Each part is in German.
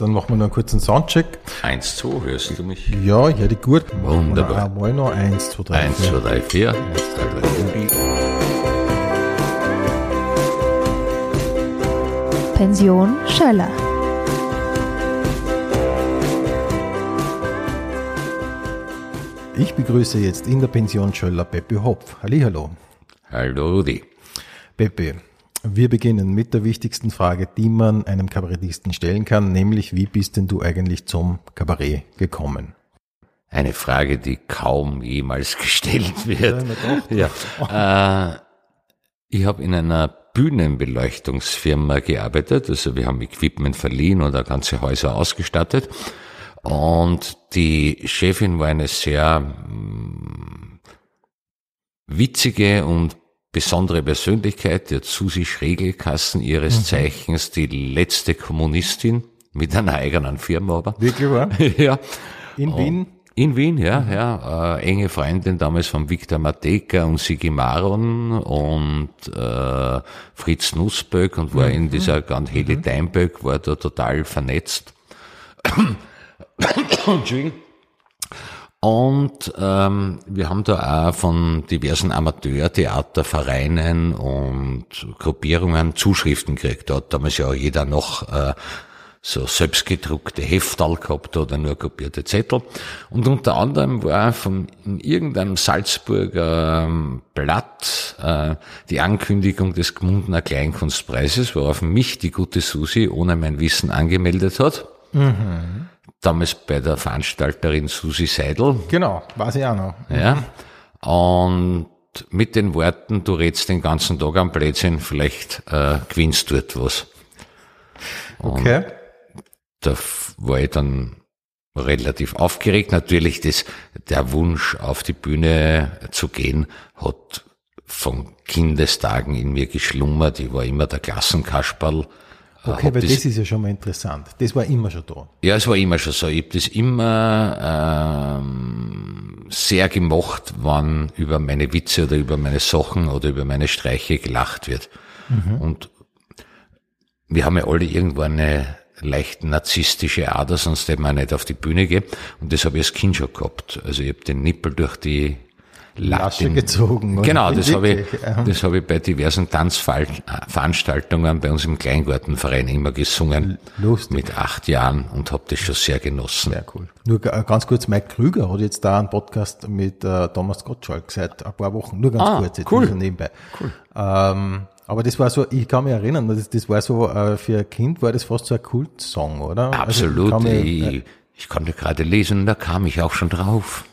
Dann machen wir noch einen kurzen Soundcheck. Eins, zwei, hörst du mich? Ja, ich höre dich gut. Wunderbar. Einmal noch eins, zwei, drei, Eins, vier. zwei, drei, vier. Eins, zwei, drei, vier. Pension Schöller. Ich begrüße jetzt in der Pension Schöller Peppe Hopf. Hallihallo. Hallo Rudi. Peppe, wir beginnen mit der wichtigsten Frage, die man einem Kabarettisten stellen kann, nämlich wie bist denn du eigentlich zum Kabarett gekommen? Eine Frage, die kaum jemals gestellt wird. Ja, Ja. Äh, ich habe in einer Bühnenbeleuchtungsfirma gearbeitet, also wir haben Equipment verliehen und ganze Häuser ausgestattet. Und die Chefin war eine sehr mm, witzige und besondere Persönlichkeit, die hat Susi Schregelkassen ihres Zeichens die letzte Kommunistin mit einer eigenen Firma aber. Wirklich wahr? ja. In Wien? In Wien, ja, ja. Äh, enge Freundin damals von Viktor Mateka und Sigi Maron und äh, Fritz Nussböck und war in dieser ganz Heli Deinböck, war da total vernetzt. Entschuldigung. Und ähm, wir haben da auch von diversen Amateurtheatervereinen und Gruppierungen Zuschriften gekriegt. Da hat damals ja jeder noch äh, so selbstgedruckte Heftal gehabt oder nur kopierte Zettel. Und unter anderem war von irgendeinem Salzburger ähm, Blatt äh, die Ankündigung des Gmundner Kleinkunstpreises, worauf mich die gute Susi ohne mein Wissen angemeldet hat. Damals bei der Veranstalterin Susi Seidel. Genau, weiß ich auch noch. Ja. Und mit den Worten, du redst den ganzen Tag am Blödsinn, vielleicht äh, gewinnst dort was. Okay. da war ich dann relativ aufgeregt. Natürlich das, der Wunsch auf die Bühne zu gehen hat von Kindestagen in mir geschlummert. Ich war immer der Klassenkasperl. Äh, Okay, hab weil das ist ja schon mal interessant. Das war immer schon da. ja, es war immer schon so. Ich habe das immer ähm, sehr gemocht, wann über meine Witze oder über meine Sachen oder über meine Streiche gelacht wird. Und wir haben ja alle irgendwo eine leicht narzisstische Ader, sonst hätte man nicht auf die Bühne gehen. Und das habe ich als Kind schon gehabt. Also ich habe den Nippel durch die Den- gezogen. Genau, das habe ich, das habe ich bei diversen Tanzveranstaltungen bei uns im Kleingartenverein immer gesungen. Lustig. Mit acht Jahren und habe das schon sehr genossen. Sehr cool. Nur ga- ganz kurz, Mike Krüger hat jetzt da einen Podcast mit äh, Thomas Gottschalk seit ein paar Wochen. Nur ganz Ah, kurz, jetzt cool. nebenbei. Cool. Ähm, aber das war so, ich kann mich erinnern, das, das war so, äh, für ein Kind war das fast so ein Kultsong, oder? Absolut. Also, ich kann mich, ich konnte gerade lesen, da kam ich auch schon drauf.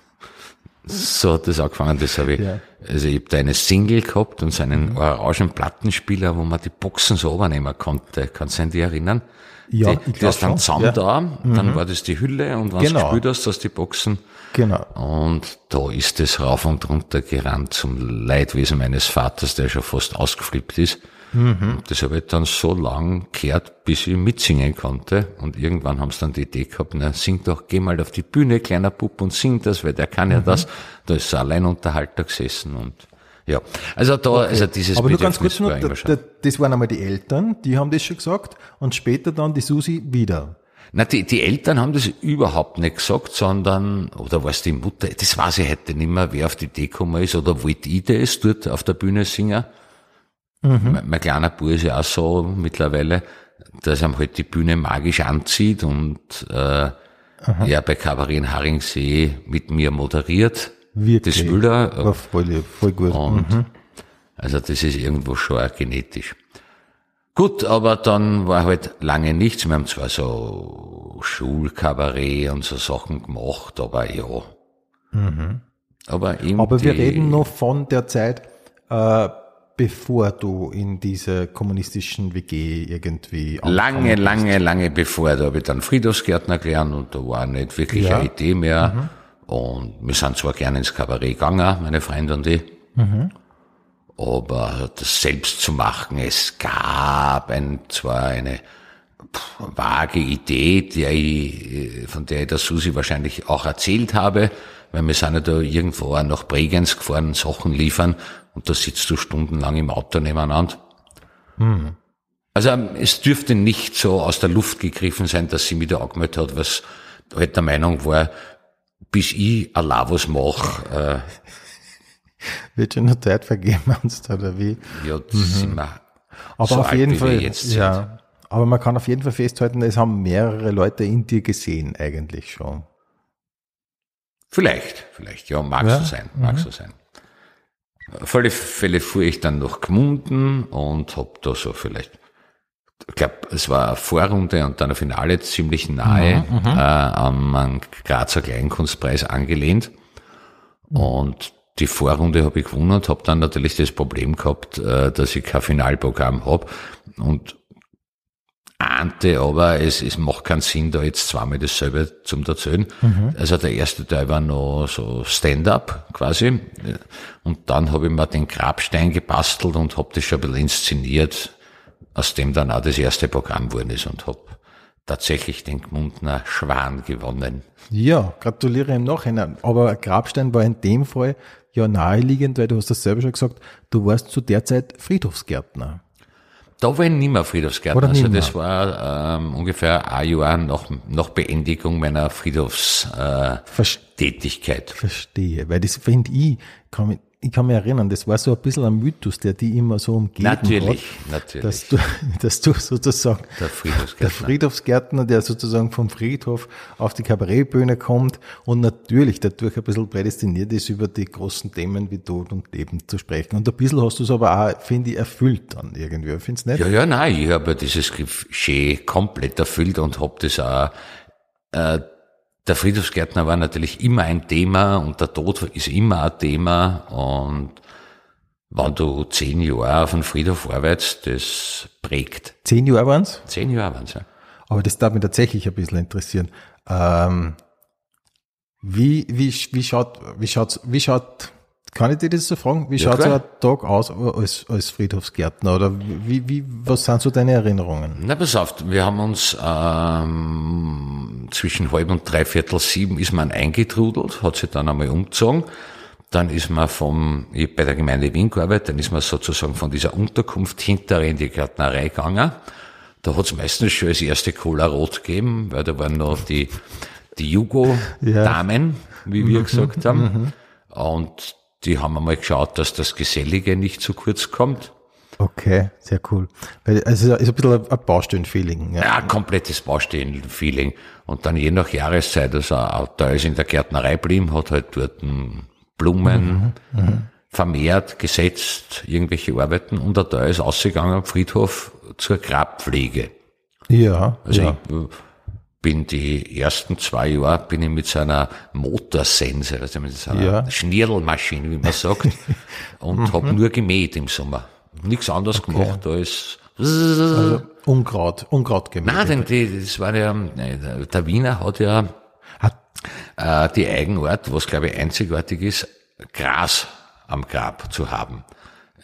So hat das angefangen. Das habe ich, Ja. also ich habe da eine Single gehabt und so einen orangen Plattenspieler, wo man die Boxen so übernehmen konnte. Kannst du dich an die erinnern? Ja, die, ich du hast dann Zaum ja. da, dann war das die Hülle und wenn du Genau. gespielt hast, hast du die Boxen genau. und da ist es rauf und runter gerannt zum Leidwesen meines Vaters, der schon fast ausgeflippt ist. Und Das habe ich dann so lang gehört, bis ich mitsingen konnte. Und irgendwann haben sie dann die Idee gehabt, na, sing doch, geh mal auf die Bühne, kleiner Bub, und sing das, weil der kann ja das. Da ist so ein Alleinunterhalter gesessen und ja. Also da, also dieses Aber nur ganz kurz noch, war da, da, das waren einmal die Eltern, die haben das schon gesagt und später dann die Susi wieder. Na, die, die Eltern haben das überhaupt nicht gesagt, sondern, oder was die Mutter, das weiß ich heute nicht mehr, wer auf die Idee gekommen ist, oder wollte ich das dort auf der Bühne singen? Mein, mein kleiner Bub ist ja auch so mittlerweile, dass ihm halt die Bühne magisch anzieht und äh, er bei Kabarett in Haringsee mit mir moderiert. Wirklich. Das will er. War voll, voll gut. Und also das ist irgendwo schon auch genetisch. Gut, aber dann war halt lange nichts. Wir haben zwar so Schulkabarett und so Sachen gemacht, aber ja. Aber, eben Aber wir reden noch von der Zeit, äh, bevor du in diese kommunistischen WG irgendwie Lange, lange, lange bevor, da habe ich dann Friedhofsgärtner gelernt und da war nicht wirklich Ja. eine Idee mehr. Und wir sind zwar gerne ins Kabarett gegangen, meine Freunde und ich. Aber das selbst zu machen, es gab ein, zwar eine vage Idee, der ich, äh, von der ich der Susi wahrscheinlich auch erzählt habe, weil wir sind ja da irgendwo auch nach Bregenz gefahren, Sachen liefern und da sitzt du stundenlang im Auto nebeneinander. Also ähm, es dürfte nicht so aus der Luft gegriffen sein, dass sie mich da angemeldet hat, was halt der Meinung war, bis ich allein was mache, Wird schon noch Zeit vergeben oder wie? äh, ja, das sind wir Aber so auf alt, jeden Fall, jetzt sind. ja. Aber man kann auf jeden Fall festhalten, es haben mehrere Leute in dir gesehen, eigentlich schon. Vielleicht, vielleicht, ja, mag Ja, so sein, mag so sein. Auf alle Fälle fuhr ich dann nach Gmunden und hab da so vielleicht, ich glaube, es war eine Vorrunde und dann ein Finale ziemlich nahe äh, an einen Grazer Kleinkunstpreis angelehnt. Und die Vorrunde habe ich gewonnen und habe dann natürlich das Problem gehabt, äh, dass ich kein Finalprogramm habe und ahnte aber, es, es macht keinen Sinn, da jetzt zweimal dasselbe zum erzählen. Also der erste Teil war noch so Stand-up quasi. Und dann habe ich mir den Grabstein gebastelt und habe das schon ein bisschen inszeniert, aus dem dann auch das erste Programm geworden ist und habe tatsächlich den Gmundner Schwan gewonnen. Ja, gratuliere im Nachhinein. Aber Grabstein war in dem Fall ja naheliegend, weil du hast das selber schon gesagt, du warst zu der Zeit Friedhofsgärtner. Da war ich nicht mehr Friedhofsgärtner. Also das war ähm, ungefähr ein Jahr nach, nach Beendigung meiner Friedhofstätigkeit. Äh, Verst- Tätigkeit. Verstehe, weil das finde ich, kann mich, ich kann mich erinnern, das war so ein bisschen ein Mythos, der die immer so umgeben Natürlich, hat, natürlich. dass du, dass du sozusagen Der Friedhofsgärtner. der Friedhofsgärtner, der sozusagen vom Friedhof auf die Kabarettbühne kommt und natürlich dadurch ein bisschen prädestiniert ist, über die großen Themen wie Tod und Leben zu sprechen. Und ein bisschen hast du es aber auch, finde ich, erfüllt dann irgendwie. Findest du nicht? Ja, ja, nein, ich habe dieses Klischee komplett erfüllt und habe das auch, äh, der Friedhofsgärtner war natürlich immer ein Thema und der Tod ist immer ein Thema und wenn du zehn Jahre auf einem Friedhof arbeitest, das prägt. Zehn Jahre waren's, Zehn Jahre waren ja. aber das darf mich tatsächlich ein bisschen interessieren. Ähm, wie, wie, wie schaut, wie schaut, wie schaut, kann ich dir das so fragen? Wie Ja, schaut so klar. ein Tag aus als, als Friedhofsgärtner? Oder wie, wie, was sind so deine Erinnerungen? Na, pass auf, wir haben uns ähm, zwischen halb und dreiviertel sieben ist man eingetrudelt, hat sich dann einmal umgezogen. Dann ist man vom, ich bei der Gemeinde Wien gearbeitet, dann ist man sozusagen von dieser Unterkunft hinter in die Gärtnerei gegangen. Da hat es meistens schon als erste Cola Rot gegeben, weil da waren noch die, die Jugo-Damen, wie wir gesagt haben. Und die haben einmal geschaut, dass das Gesellige nicht zu kurz kommt. Okay, sehr cool. Es ist ein bisschen ein Baustellenfeeling. Ja. Ja, komplettes Baustellen-Feeling. Und dann je nach Jahreszeit, also auch da ist in der Gärtnerei blieben, hat halt dort Blumen vermehrt, gesetzt, irgendwelche Arbeiten und da ist ausgegangen am Friedhof zur Grabpflege. Ja, Also ja. ich äh, bin die ersten zwei Jahre bin ich mit so einer Motorsense, also mit so einer Ja. Schnirlmaschine, wie man sagt, und hab nur gemäht im Sommer. Nichts anderes gemacht als also Unkraut, Unkraut gemäht. Nein, denn die, das war ja, äh, der Wiener hat ja Hat, äh, die Eigenart, was glaube ich einzigartig ist, Gras am Grab zu haben.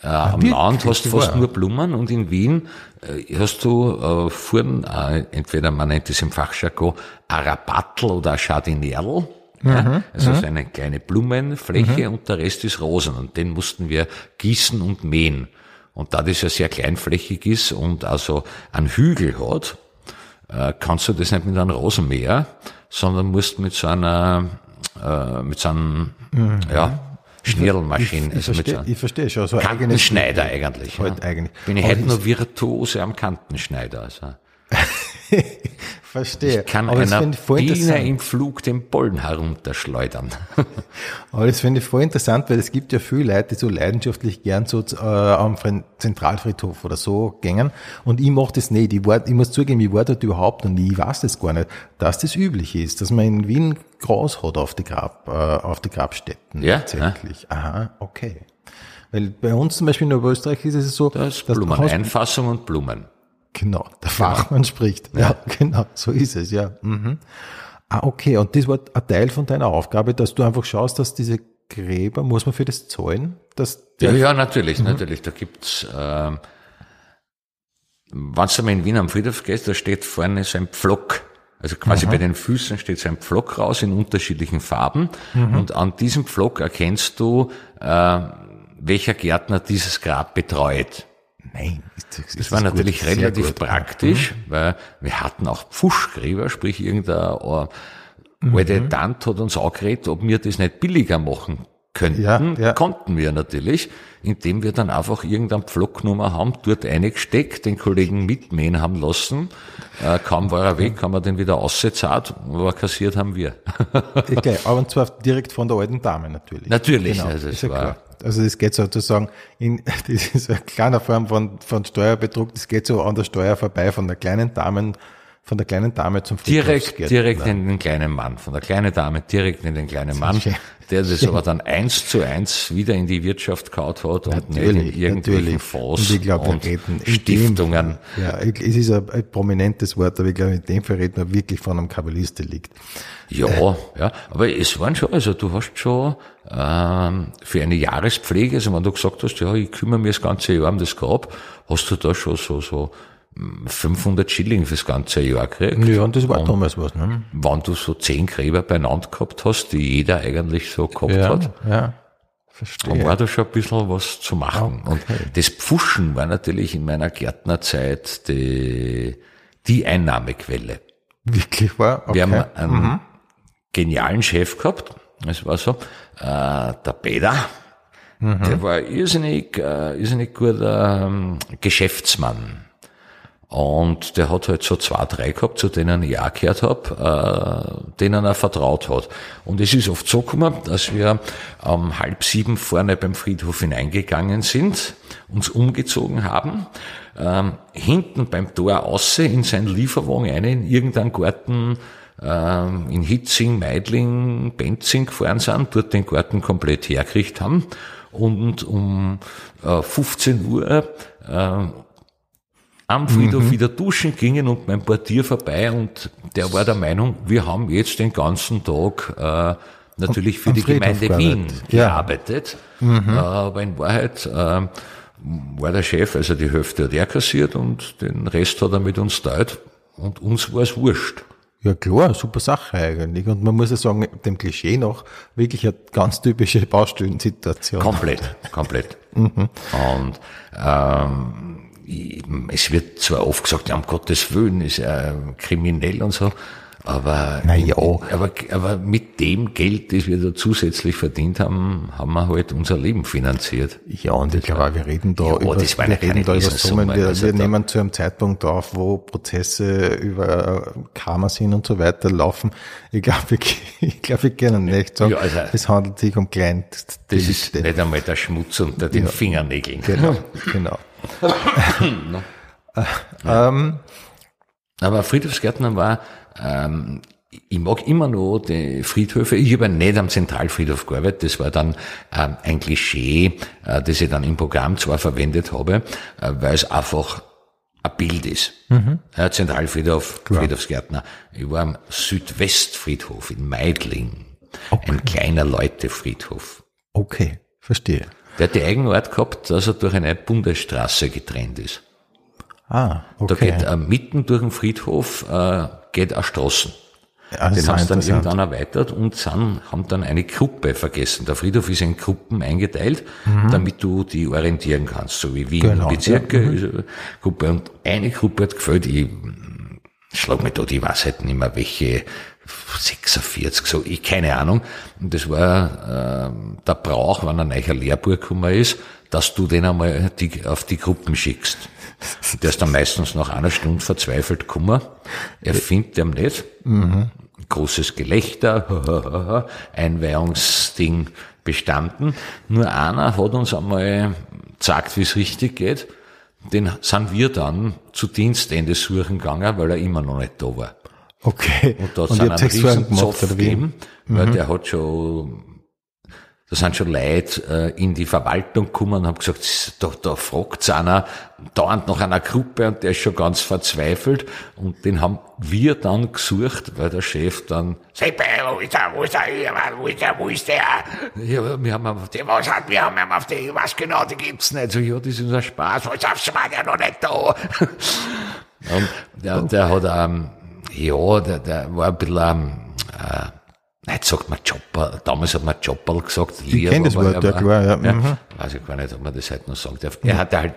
Äh, am wirklich? Land hast du war- fast nur Blumen und in Wien äh, hast du äh, vorn, äh, entweder man nennt es im Fachjargon ein Rabattel oder ein Jardinerl. Ja, also so eine kleine Blumenfläche und der Rest ist Rosen und den mussten wir gießen und mähen. Und da das ja sehr kleinflächig ist und also einen Hügel hat, äh, kannst du das nicht mit einem Rosenmäher, sondern musst mit so einer, äh, mit so einem, ja, Schnirlmaschine, ich, also mit so verstehe, ich verstehe schon. So Kantenschneider eigentlich. Halt ja. eigentlich. Bin ich das- noch Virtuose am Kantenschneider. Also. Verstehe. Kann aber das einer finde ich voll Biene interessant. im Flug den Bollen herunterschleudern. Aber das finde ich voll interessant, weil es gibt ja viele Leute, die so leidenschaftlich gern so äh, am Zentralfriedhof oder so gängen. Und ich mache das nicht. Ich, war, ich muss zugeben, ich war dort überhaupt nie. Ich weiß das gar nicht, dass das üblich ist, dass man in Wien Gras hat auf die, Grab, äh, auf die Grabstätten. Ja, Tatsächlich. Aha, okay. Weil bei uns zum Beispiel in Oberösterreich ist es so, Da ist dass du hast- Blumeneinfassung und Blumen. Genau, der Fachmann spricht. Ja, genau, so ist es, ja. Mhm. Ah, okay, und das war ein Teil von deiner Aufgabe, dass du einfach schaust, dass diese Gräber, muss man für das zahlen? Dass Ja, ja, natürlich, natürlich. Da gibt's, ähm, wenn du mal in Wien am Friedhof gehst, da steht vorne so ein Pflock. Also quasi bei den Füßen steht so ein Pflock raus in unterschiedlichen Farben. Und an diesem Pflock erkennst du, äh, welcher Gärtner dieses Grab betreut. Nein. Ist, ist, Das war natürlich gut, relativ praktisch, weil wir hatten auch Pfuschgräber, sprich irgendein Mhm. alte Tante hat uns angeredet, ob wir das nicht billiger machen könnten. Ja, ja. Konnten wir natürlich, indem wir dann einfach irgendeine Pflocknummer haben, dort eingesteckt, den Kollegen mitmähen haben lassen. Äh, kaum war er weg, haben wir den wieder ausgezahlt, aber kassiert haben wir. Okay, aber und zwar direkt von der alten Dame natürlich. Natürlich, Genau, also es war- klar. Also das geht sozusagen in, das ist eine kleine Form von, von Steuerbetrug, das geht so an der Steuer vorbei von der kleinen Dame, von der kleinen Dame zum Direkt, Friedhofsgärtner. direkt in den kleinen Mann, von der kleinen Dame direkt in den kleinen Mann, schön. der das aber dann eins zu eins wieder in die Wirtschaft kaut hat und nicht in Natürlich, irgendwelchen natürlich. Fonds Und ich glaube, wir und reden in dem- Stiftungen. Ja, es ist ein, ein prominentes Wort, aber ich glaube, in dem Fall reden wir wirklich von einem Kabbalistik. Ja, ja, aber es waren schon, also du hast schon ähm, für eine Jahrespflege, also wenn du gesagt hast, ja, ich kümmere mich das ganze Jahr um das Grab, hast du da schon so so 500 Schilling fürs ganze Jahr gekriegt. Ja, und das war damals was, ne? Wenn du so zehn Gräber beieinander gehabt hast, die jeder eigentlich so gehabt Ja, hat, ja. dann Verstehe. war da schon ein bisschen was zu machen. Und das Pfuschen war natürlich in meiner Gärtnerzeit die, die Einnahmequelle. Wirklich war? Okay. Wir haben einen genialen Chef gehabt. Es war so, äh, der Peter, der war irrsinnig, äh, irrsinnig guter ähm, Geschäftsmann. Und der hat halt so zwei, drei gehabt, zu denen ich auch gehört habe, äh, denen er vertraut hat. Und es ist oft so gekommen, dass wir um halb sieben vorne beim Friedhof hineingegangen sind, uns umgezogen haben, ähm, hinten beim Tor außer in seinen Lieferwagen rein, in irgendeinen Garten ähm, in Hitzing, Meidling, Benzing gefahren sind, dort den Garten komplett hergekriegt haben und um äh, 15 Uhr äh, am Friedhof wieder duschen gingen und mein Portier vorbei und der war der Meinung, wir haben jetzt den ganzen Tag äh, natürlich für am die Friedhof Gemeinde Wien gearbeitet. Ja. gearbeitet. Äh, aber in Wahrheit äh, war der Chef, also die Hälfte hat er kassiert und den Rest hat er mit uns teilt und uns war es wurscht. Ja klar, super Sache eigentlich. Und man muss ja sagen, dem Klischee nach wirklich eine ganz typische Baustellensituation. Komplett, komplett. Und ähm, es wird zwar oft gesagt, ja, um Gottes Willen ist er kriminell und so, aber, ja. aber, aber mit dem Geld, das wir da zusätzlich verdient haben, haben wir halt unser Leben finanziert. Ja, und ich glaube, wir reden da Ja, über, das ja wir reden da über Summen. Wir, also wir nehmen zu einem Zeitpunkt auf, wo Prozesse über Karma sind und so weiter laufen. Ich glaube, wir, ich glaube, wir können nicht sagen, Ja, also- es handelt sich um klein. Das ist nicht einmal der Schmutz unter den Fingernägeln. Genau, genau. Aber Friedhofsgärtner war, ähm, ich mag immer noch die Friedhöfe. Ich habe nicht am Zentralfriedhof gearbeitet. Das war dann ähm, ein Klischee, äh, das ich dann im Programm zwar verwendet habe, äh, weil es einfach ein Bild ist. Ja, Zentralfriedhof, Friedhofsgärtner. Ich war am Südwestfriedhof in Meidling. Ein kleiner Leutefriedhof. Okay, verstehe. Der hat die Eigenart gehabt, dass er durch eine Bundesstraße getrennt ist. Ah, Da okay. geht äh, mitten durch den Friedhof äh, geht eine Straßen. Ja, Den haben sie dann irgendwann erweitert und sind, haben dann eine Gruppe vergessen. Der Friedhof ist in Gruppen eingeteilt, damit du die orientieren kannst, so wie Wien Mhm. Genau, Bezirke eine Gruppe. Und eine Gruppe hat gefällt, ich schlag mich da, ich weiß halt nicht mehr welche, 46, so, ich, keine Ahnung. Und das war ähm, der Brauch, wenn ein neuer Lehrbuch gekommen ist, dass du den einmal die, auf die Gruppen schickst. Der ist dann meistens nach einer Stunde verzweifelt gekommen. Er findet ihn nicht. Großes Gelächter, Einweihungsding bestanden. Nur einer hat uns einmal gesagt, wie es richtig geht. Den sind wir dann zu Dienstende suchen gegangen, weil er immer noch nicht da war. Okay. Und da sind habt einen riesen Zopf gegeben, weil der hat schon, da sind schon Leute äh, in die Verwaltung gekommen und haben gesagt, da, da fragt einer dauernd nach einer Gruppe und der ist schon ganz verzweifelt und den haben wir dann gesucht, weil der Chef dann, Seppe, wo ist der, wo ist der, wo ist der, wo ist der? Ja, wir haben auf die, was hat, wir haben auf die, was genau, die gibt's nicht. So, ja, das ist unser Spaß, was aufs war der noch nicht da. Und der, der hat, ähm, ja, der, der war ein bisschen, ähm, äh, nicht sagt man Chopper, damals hat man Chopper gesagt. Ich kenn das Wort, ja, klar, ja, mhm. Weiß ich gar nicht, ob man das heute noch sagt. Er hat halt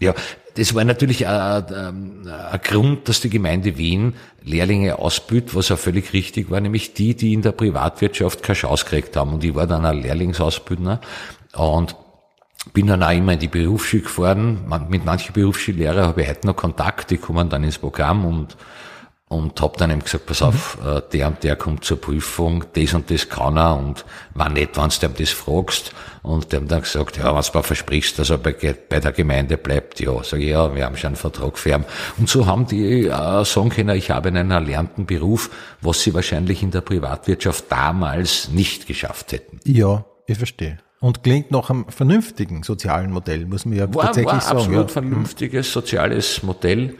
Ja, das war natürlich ein, ein, ein Grund, dass die Gemeinde Wien Lehrlinge ausbildet, was auch völlig richtig war, nämlich die, die in der Privatwirtschaft keine Chance gekriegt haben. Und ich war dann ein Lehrlingsausbildner und bin dann auch immer in die Berufsschule gefahren. Mit manchen Berufsschullehrern habe ich heute noch Kontakt, die kommen dann ins Programm und und hab dann eben gesagt, pass auf, mhm. der und der kommt zur Prüfung, das und das kann er und war nett, wenn du ihm das fragst. Und der haben dann gesagt, ja, wenn du mir versprichst, dass er bei, bei, der Gemeinde bleibt, ja, sag ich, ja, wir haben schon einen Vertrag ihn. Und so haben die äh, sagen können, ich habe einen erlernten Beruf, was sie wahrscheinlich in der Privatwirtschaft damals nicht geschafft hätten. Ja, ich verstehe. Und klingt nach einem vernünftigen sozialen Modell, muss man ja war, tatsächlich war sagen. absolut ja. vernünftiges soziales Modell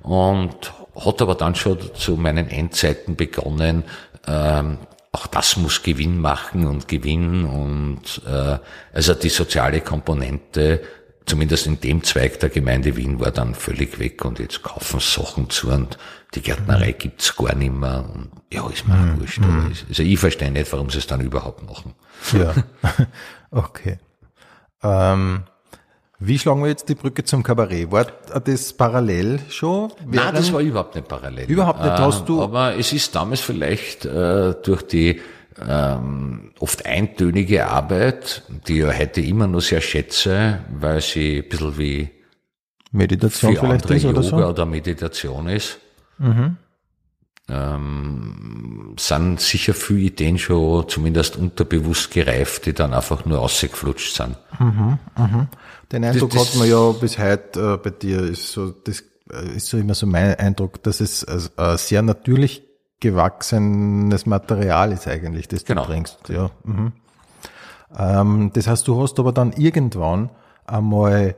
und hat aber dann schon zu meinen Endzeiten begonnen, ähm, auch das muss Gewinn machen und gewinnen und äh, also die soziale Komponente, zumindest in dem Zweig der Gemeinde Wien, war dann völlig weg und jetzt kaufen Sachen zu und die Gärtnerei gibt's gar nicht mehr. Und ja, ist mir mhm. wurscht. Also ich verstehe nicht, warum sie es dann überhaupt machen. Ja, okay. Ähm, wie schlagen wir jetzt die Brücke zum Kabarett? War das parallel schon? Nein, das war überhaupt nicht parallel. Überhaupt nicht, hast du? Aber es ist damals vielleicht äh, durch die ähm, oft eintönige Arbeit, die ich heute immer noch sehr schätze, weil sie ein bisschen wie Meditation vielleicht ist oder so? oder Meditation ist. Mhm. Ähm, sind sicher viele Ideen schon zumindest unterbewusst gereift, die dann einfach nur ausgeflutscht sind. Mhm, mhm. Den Eindruck das, hat man ja bis heute äh, bei dir, ist so, das äh, ist so immer so mein Eindruck, dass es äh, sehr natürlich gewachsenes Material ist eigentlich, das genau. du bringst. Ja. Mhm. Ähm, das heißt, du hast aber dann irgendwann einmal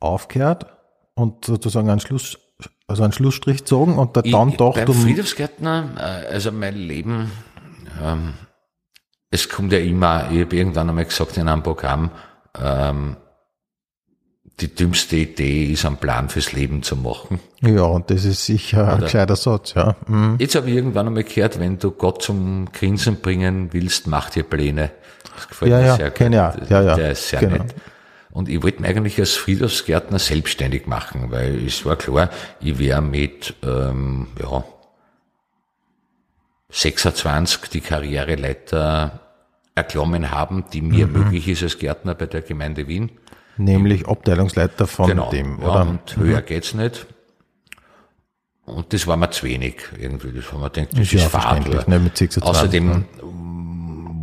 aufgehört und sozusagen einen Schluss, also einen Schlussstrich gezogen und da dann doch beim Friedhofsgärtner, äh, also mein Leben, ähm, es kommt ja immer, ich habe irgendwann einmal gesagt in einem Programm, ähm, die dümmste Idee ist, einen Plan fürs Leben zu machen. Ja, und das ist sicher Oder ein gescheiter Satz, ja. Mhm. Jetzt habe ich irgendwann einmal gehört, wenn du Gott zum Grinsen bringen willst, mach dir Pläne. Das gefällt ja, mir ja, sehr gut. Ja, ja, ja, Der ist sehr genau. nett. Und ich wollte mich eigentlich als Friedhofsgärtner selbstständig machen, weil es war klar, ich wäre mit ähm, ja, 26 die Karriereleiter erklommen haben, die mir mhm. möglich ist als Gärtner bei der Gemeinde Wien. Nämlich Abteilungsleiter von genau, dem, oder? Ja, und höher mhm. geht's nicht. Und das war mir zu wenig irgendwie. Das war mir gedacht, das ist, ist ja verständlich, ne, mit 26. Außerdem mhm.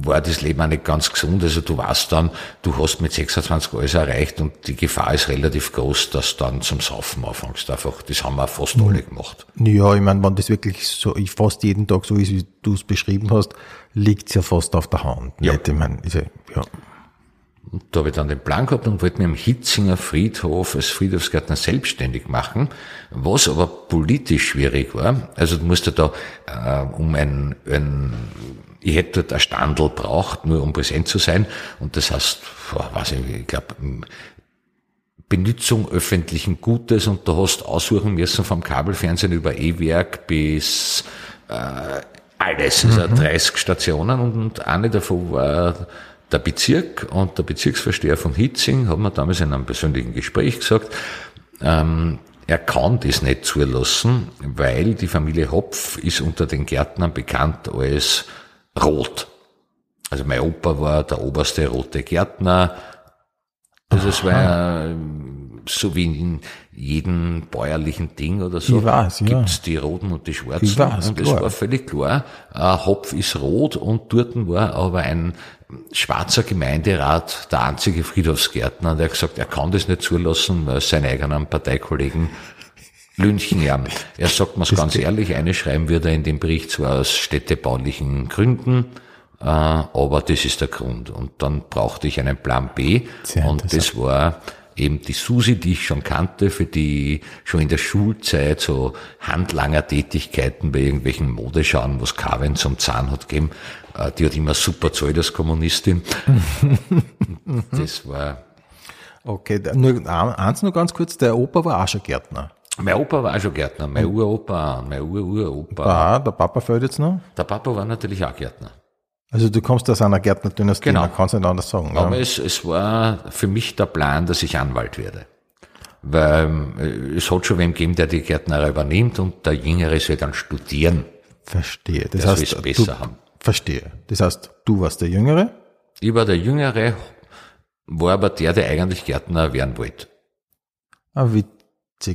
War das Leben auch nicht ganz gesund. Also du weißt dann, du hast mit 26 alles erreicht und die Gefahr ist relativ groß, dass du dann zum Saufen anfängst. Einfach, das haben wir fast mhm. alle gemacht. Ja, ich meine, wenn das wirklich so, ich fast jeden Tag so ist, wie du es beschrieben hast, liegt's ja fast auf der Hand. Ja. Nicht? Ich meine, ja, ja. Und da habe ich dann den Plan gehabt und wollte mich am Hitzinger Friedhof als Friedhofsgärtner selbstständig machen, was aber politisch schwierig war. Also du musst ja da äh, um ein, ein ich hätte dort ein Standel braucht, nur um präsent zu sein. Und das heißt, weiß ich, ich glaube, Benutzung öffentlichen Gutes und da hast aussuchen müssen vom Kabelfernsehen über E-Werk bis äh, alles, also mhm. 30 Stationen und eine davon war der Bezirk und der Bezirksvorsteher von Hitzing hat mir damals in einem persönlichen Gespräch gesagt, ähm, er kann das nicht zulassen, weil die Familie Hopf ist unter den Gärtnern bekannt als rot. Also mein Opa war der oberste rote Gärtner. Also es war so wie in jedem bäuerlichen Ding oder so, weiß, gibt's ja. die roten und die schwarzen. Weiß, und es war völlig klar, Hopf ist rot und dort war aber ein schwarzer Gemeinderat der einzige Friedhofsgärtner, der hat gesagt, er kann das nicht zulassen, weil seine eigenen Parteikollegen lünchen ja. Er sagt mir's ganz ehrlich, eine schreiben würde er in dem Bericht zwar aus städtebaulichen Gründen, äh, aber das ist der Grund. Und dann brauchte ich einen Plan B Sehr und das war eben die Susi, die ich schon kannte, für die schon in der Schulzeit so handlanger Tätigkeiten bei irgendwelchen Modeschauen, was Carven zum Zahn hat gegeben, äh, die hat immer super zahlt als Kommunistin. das war... Okay, nur eins nur ganz kurz, der Opa war auch schon Gärtner. Mein Opa war auch schon Gärtner, mein Uropa, mein Ururopa. Ah, der Papa fällt jetzt noch? Der Papa war natürlich auch Gärtner. Also du kommst aus einer Gärtnerdynastie, Genau. man kann es nicht anders sagen. Aber ja. es, es war für mich der Plan, dass ich Anwalt werde. Weil äh, es hat schon wen gegeben, der die Gärtnerei übernimmt und der Jüngere soll dann studieren. Verstehe. Das Das heißt, besser du, haben. verstehe. Das heißt, du warst der Jüngere. Ich war der Jüngere, war aber der, der eigentlich Gärtner werden wollte. Ah, witzig.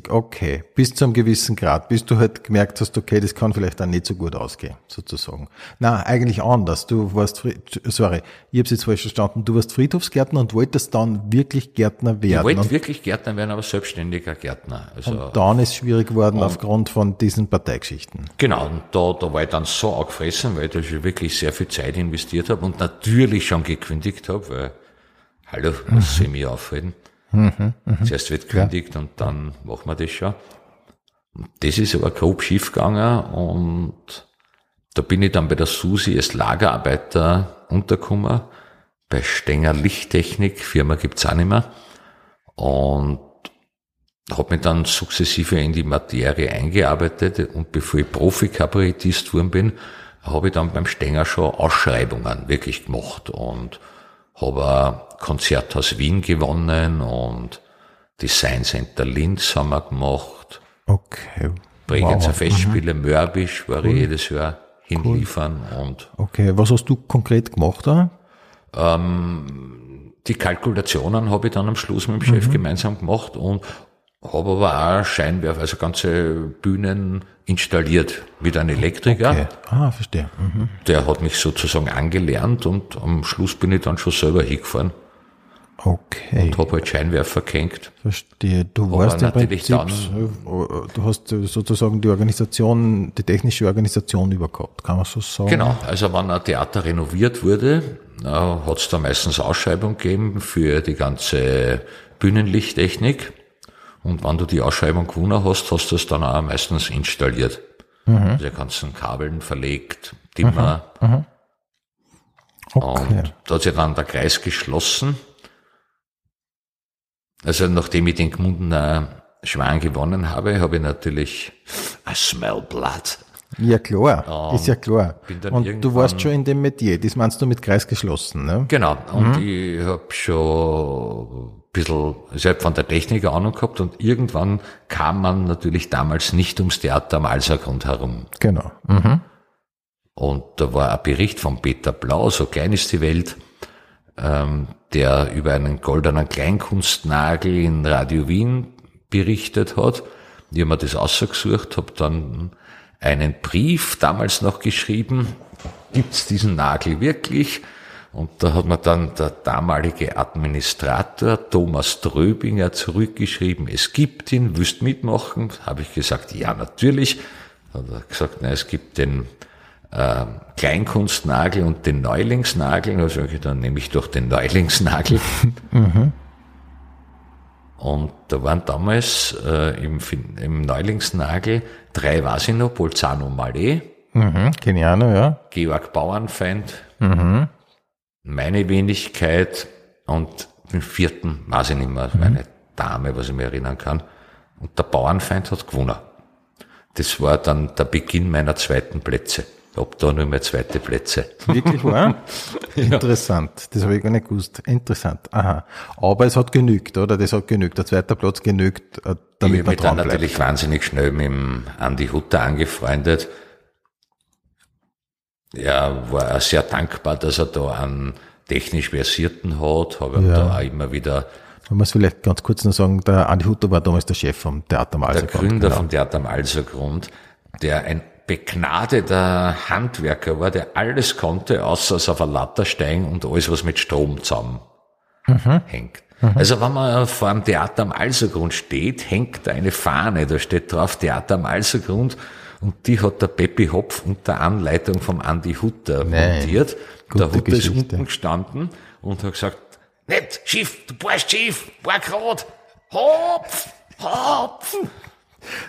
Okay. Bis zu einem gewissen Grad, bis du halt gemerkt hast, okay, das kann vielleicht dann nicht so gut ausgehen, sozusagen. Na, eigentlich anders. Du warst, sorry, ich habe jetzt falsch verstanden. Du warst Friedhofsgärtner und wolltest dann wirklich Gärtner Ich werden. wollte und wirklich Gärtner werden, aber selbstständiger Gärtner. Also dann ist es schwierig geworden aufgrund von diesen Parteigeschichten. Genau, und da, da war ich dann so angefressen, weil ich wirklich sehr viel Zeit investiert habe und natürlich schon gekündigt habe, weil, hallo, was soll ich mich aufhalten? Zuerst wird gekündigt und dann machen wir das schon. Und das ist aber grob schief gegangen und da bin ich dann bei der Susi als Lagerarbeiter untergekommen, bei Stenger Lichttechnik, Firma gibt's auch nicht mehr. Und habe mich dann sukzessive in die Materie eingearbeitet und bevor ich Profi-Kabarettist geworden bin, habe ich dann beim Stenger schon Ausschreibungen wirklich gemacht und habe ein Konzerthaus Wien gewonnen und Design Center Linz haben wir gemacht, Okay. Bregenzer Wow. Festspiele, Mörbisch war ich jedes Jahr hinliefern und Okay, was hast du konkret gemacht da? die Kalkulationen habe ich dann am Schluss mit dem Chef gemeinsam gemacht und habe aber auch Scheinwerfer, also ganze Bühnen installiert mit einem Elektriker. Okay. Ah, verstehe. Mhm. Der hat mich sozusagen angelernt und am Schluss bin ich dann schon selber hingefahren Okay. und habe halt Scheinwerfer gehängt. Verstehe. Du warst im natürlich Prinzip, äh, du hast äh, sozusagen die Organisation, die technische Organisation übergehabt, kann man so sagen? Genau, also wenn ein Theater renoviert wurde, hat es da meistens Ausschreibung gegeben für die ganze Bühnenlichttechnik. Und wenn du die Ausschreibung gewonnen hast, hast du es dann auch meistens installiert. Also die ganzen Kabeln verlegt, Dimmer. Okay. Und da hat sich dann der Kreis geschlossen. Also nachdem ich den Gmundener Schwan gewonnen habe, habe ich natürlich I smell blood. Ja, klar. ist ja klar. Und du warst schon in dem Metier. Das meinst du mit Kreis geschlossen, ne? Genau, und ich habe schon bisschen, ich hab von der Technik Ahnung gehabt und irgendwann kam man natürlich damals nicht ums Theater am Alsergrund herum. Genau. Mhm. Und da war ein Bericht von Peter Blau, so klein ist die Welt, ähm, der über einen goldenen Kleinkunstnagel in Radio Wien berichtet hat. Ich habe mir das ausgesucht, habe dann einen Brief damals noch geschrieben, gibt's diesen Nagel wirklich? Und da hat mir dann der damalige Administrator Thomas Tröbinger zurückgeschrieben, es gibt ihn, wüsst mitmachen? Habe ich gesagt, ja, natürlich. Hat er gesagt, na, es gibt den ähm, Kleinkunstnagel und den Neulingsnagel. Sage ich, dann nehme ich doch den Neulingsnagel. Und da waren damals äh, im, im Neulingsnagel drei noch, Bolzano Malé, Mhm. Genial, ja. Georg Bauernfeind, meine Wenigkeit und den vierten weiß ich nicht mehr, meine Dame, was ich mir erinnern kann. Und der Bauernfeind hat gewonnen. Das war dann der Beginn meiner zweiten Plätze. Ob da nur mehr zweite Plätze. Wirklich wahr? Interessant. Das habe ich gar nicht gewusst. Interessant. Aha. Aber es hat genügt, oder? Das hat genügt. Der zweite Platz genügt, äh, Ich damit habe man dann dran bleibt. natürlich wahnsinnig schnell mit dem Andi Hutter angefreundet. Er war auch sehr dankbar, dass er da einen technisch Versierten hat, habe Ja. da auch immer wieder Man muss vielleicht ganz kurz noch sagen, der Andi Hutter war damals der Chef vom Theater am der Alsergrund. Gründer genau. vom Theater am Alsergrund, der ein begnadeter Handwerker war, der alles konnte, außer auf ein Latter steigen und alles, was mit Strom zusammen hängt. Also wenn man vor einem Theater am Alsergrund steht, hängt da eine Fahne, da steht drauf Theater am Alsergrund und die hat der Peppi Hopf unter Anleitung vom Andi Hutter Nein. montiert. Gute der Hutter ist Geschichte. unten gestanden und hat gesagt, nicht schief, du warst schief, war grad, Hopf, Hopf.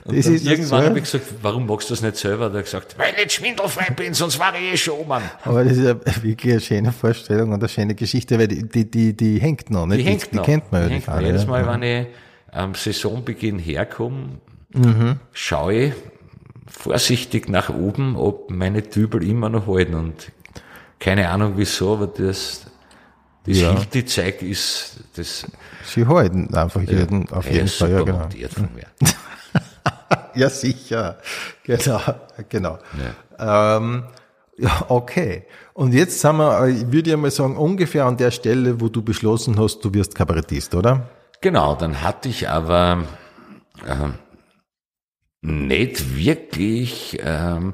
Und Das ist irgendwann so. habe ich gesagt, warum magst du das nicht selber? Der hat gesagt, weil ich nicht schwindelfrei bin, sonst war ich eh schon, Mann. Aber das ist ja wirklich eine schöne Vorstellung und eine schöne Geschichte, weil die, die, die, die hängt noch, nicht? Die hängt die noch. kennt man ja, Die die hängt noch. Fahne. Jedes ja. Mal, wenn ich am Saisonbeginn herkomme, Mhm. schaue ich vorsichtig nach oben, ob meine Dübel immer noch halten und keine Ahnung wieso, aber das, das Ja. Hilti-Zeug ist, das Sie halten einfach jeden, auf jeden Fall, ja, genau. montiert von mir. Ja, sicher. Genau, genau. Ähm, ja, okay. Und jetzt sind wir, äh, ich würde ja mal sagen, ungefähr an der Stelle, wo du beschlossen hast, du wirst Kabarettist, oder? Genau, dann hatte ich aber ähm, nicht wirklich ähm,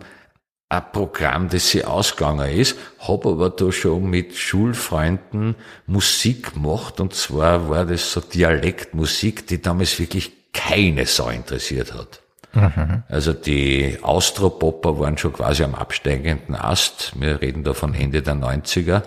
ein Programm, das sie ausgegangen ist, habe aber da schon mit Schulfreunden Musik gemacht und zwar war das so Dialektmusik, die damals wirklich keine Sau interessiert hat. Also die Austropopper waren schon quasi am absteigenden Ast. Wir reden da von Ende der 90er.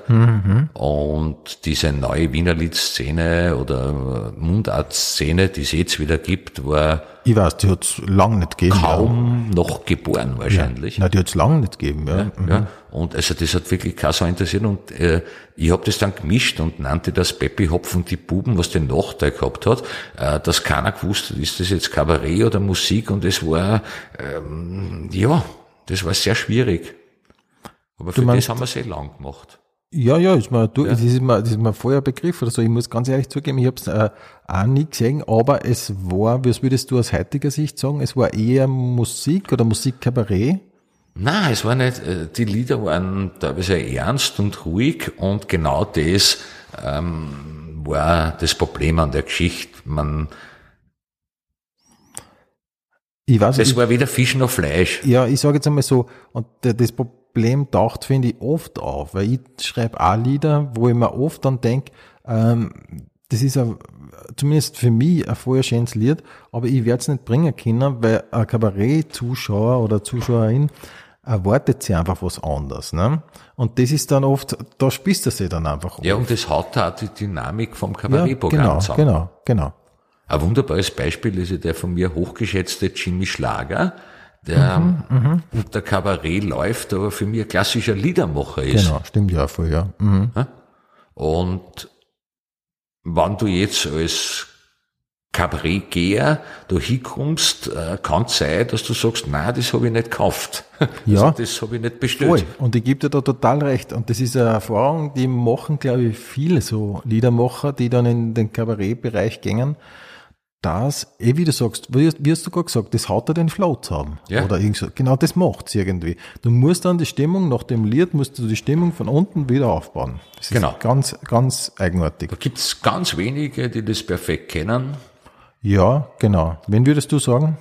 Und diese neue Wiener Liedszene oder Mundartszene, die es jetzt wieder gibt, war Ich weiß, die hat's lang nicht gegeben. kaum noch geboren wahrscheinlich. Ja. Nein, die hat's lang nicht gegeben, ja. Ja, und also das hat wirklich keiner so interessiert und äh, ich habe das dann gemischt und nannte das Peppi Hopfen die Buben, was den Nachteil gehabt hat, äh, dass keiner gewusst hat, ist das jetzt Kabarett oder Musik und es war, ähm, ja, das war sehr schwierig. Aber für meinst- das haben wir sehr lang gemacht. Ja, ja, ist mir, du, das ist mir, das ist mir vorher ein Begriff oder so. Ich muss ganz ehrlich zugeben, ich habe es äh, auch nie gesehen, aber es war, was würdest du aus heutiger Sicht sagen, es war eher Musik oder Musikkabarett? Nein, es war nicht, äh, die Lieder waren teilweise ernst und ruhig und genau das ähm, war das Problem an der Geschichte. Man, Ich weiß, das ich, war weder Fisch noch Fleisch. ja, ich sage jetzt einmal so, und das Problem taucht, finde ich, oft auf, weil ich schreibe auch Lieder, wo ich mir oft dann denke, ähm, das ist ein, zumindest für mich ein vorher schönes Lied, aber ich werde es nicht bringen können, weil ein Kabarett-Zuschauer oder Zuschauerin erwartet sich einfach was anderes. Ne? Und das ist dann oft, da spießt er sich dann einfach Ja, auf. und das haut da auch die Dynamik vom Ja, Kabarettprogramm genau, zusammen. genau, genau. Ein wunderbares Beispiel ist ja der von mir hochgeschätzte Jimmy Schlager, der Mhm, unter Kabarett läuft, aber für mich ein klassischer Liedermacher ist. Genau, stimmt ja voll, ja. Mhm. Und wenn du jetzt als Kabarettgeher da hinkommst, äh, kann es sein, dass du sagst, nein, das habe ich nicht gekauft. Ja. Also das habe ich nicht bestellt. Voll. Und ich gebe dir da total recht. Und das ist eine Erfahrung, die machen, glaube ich, viele so Liedermacher, die dann in den Kabarettbereich gängen, dass, eh wie du sagst, wie, wie hast du gerade gesagt, das haut er den Flow zusammen. Ja. Oder irgend so. Genau das macht's irgendwie. Du musst dann die Stimmung, nach dem Lied musst du die Stimmung von unten wieder aufbauen. Das Genau. ist ganz, ganz eigenartig. Da gibt's ganz wenige, die das perfekt kennen. Ja, genau. Wen würdest du sagen?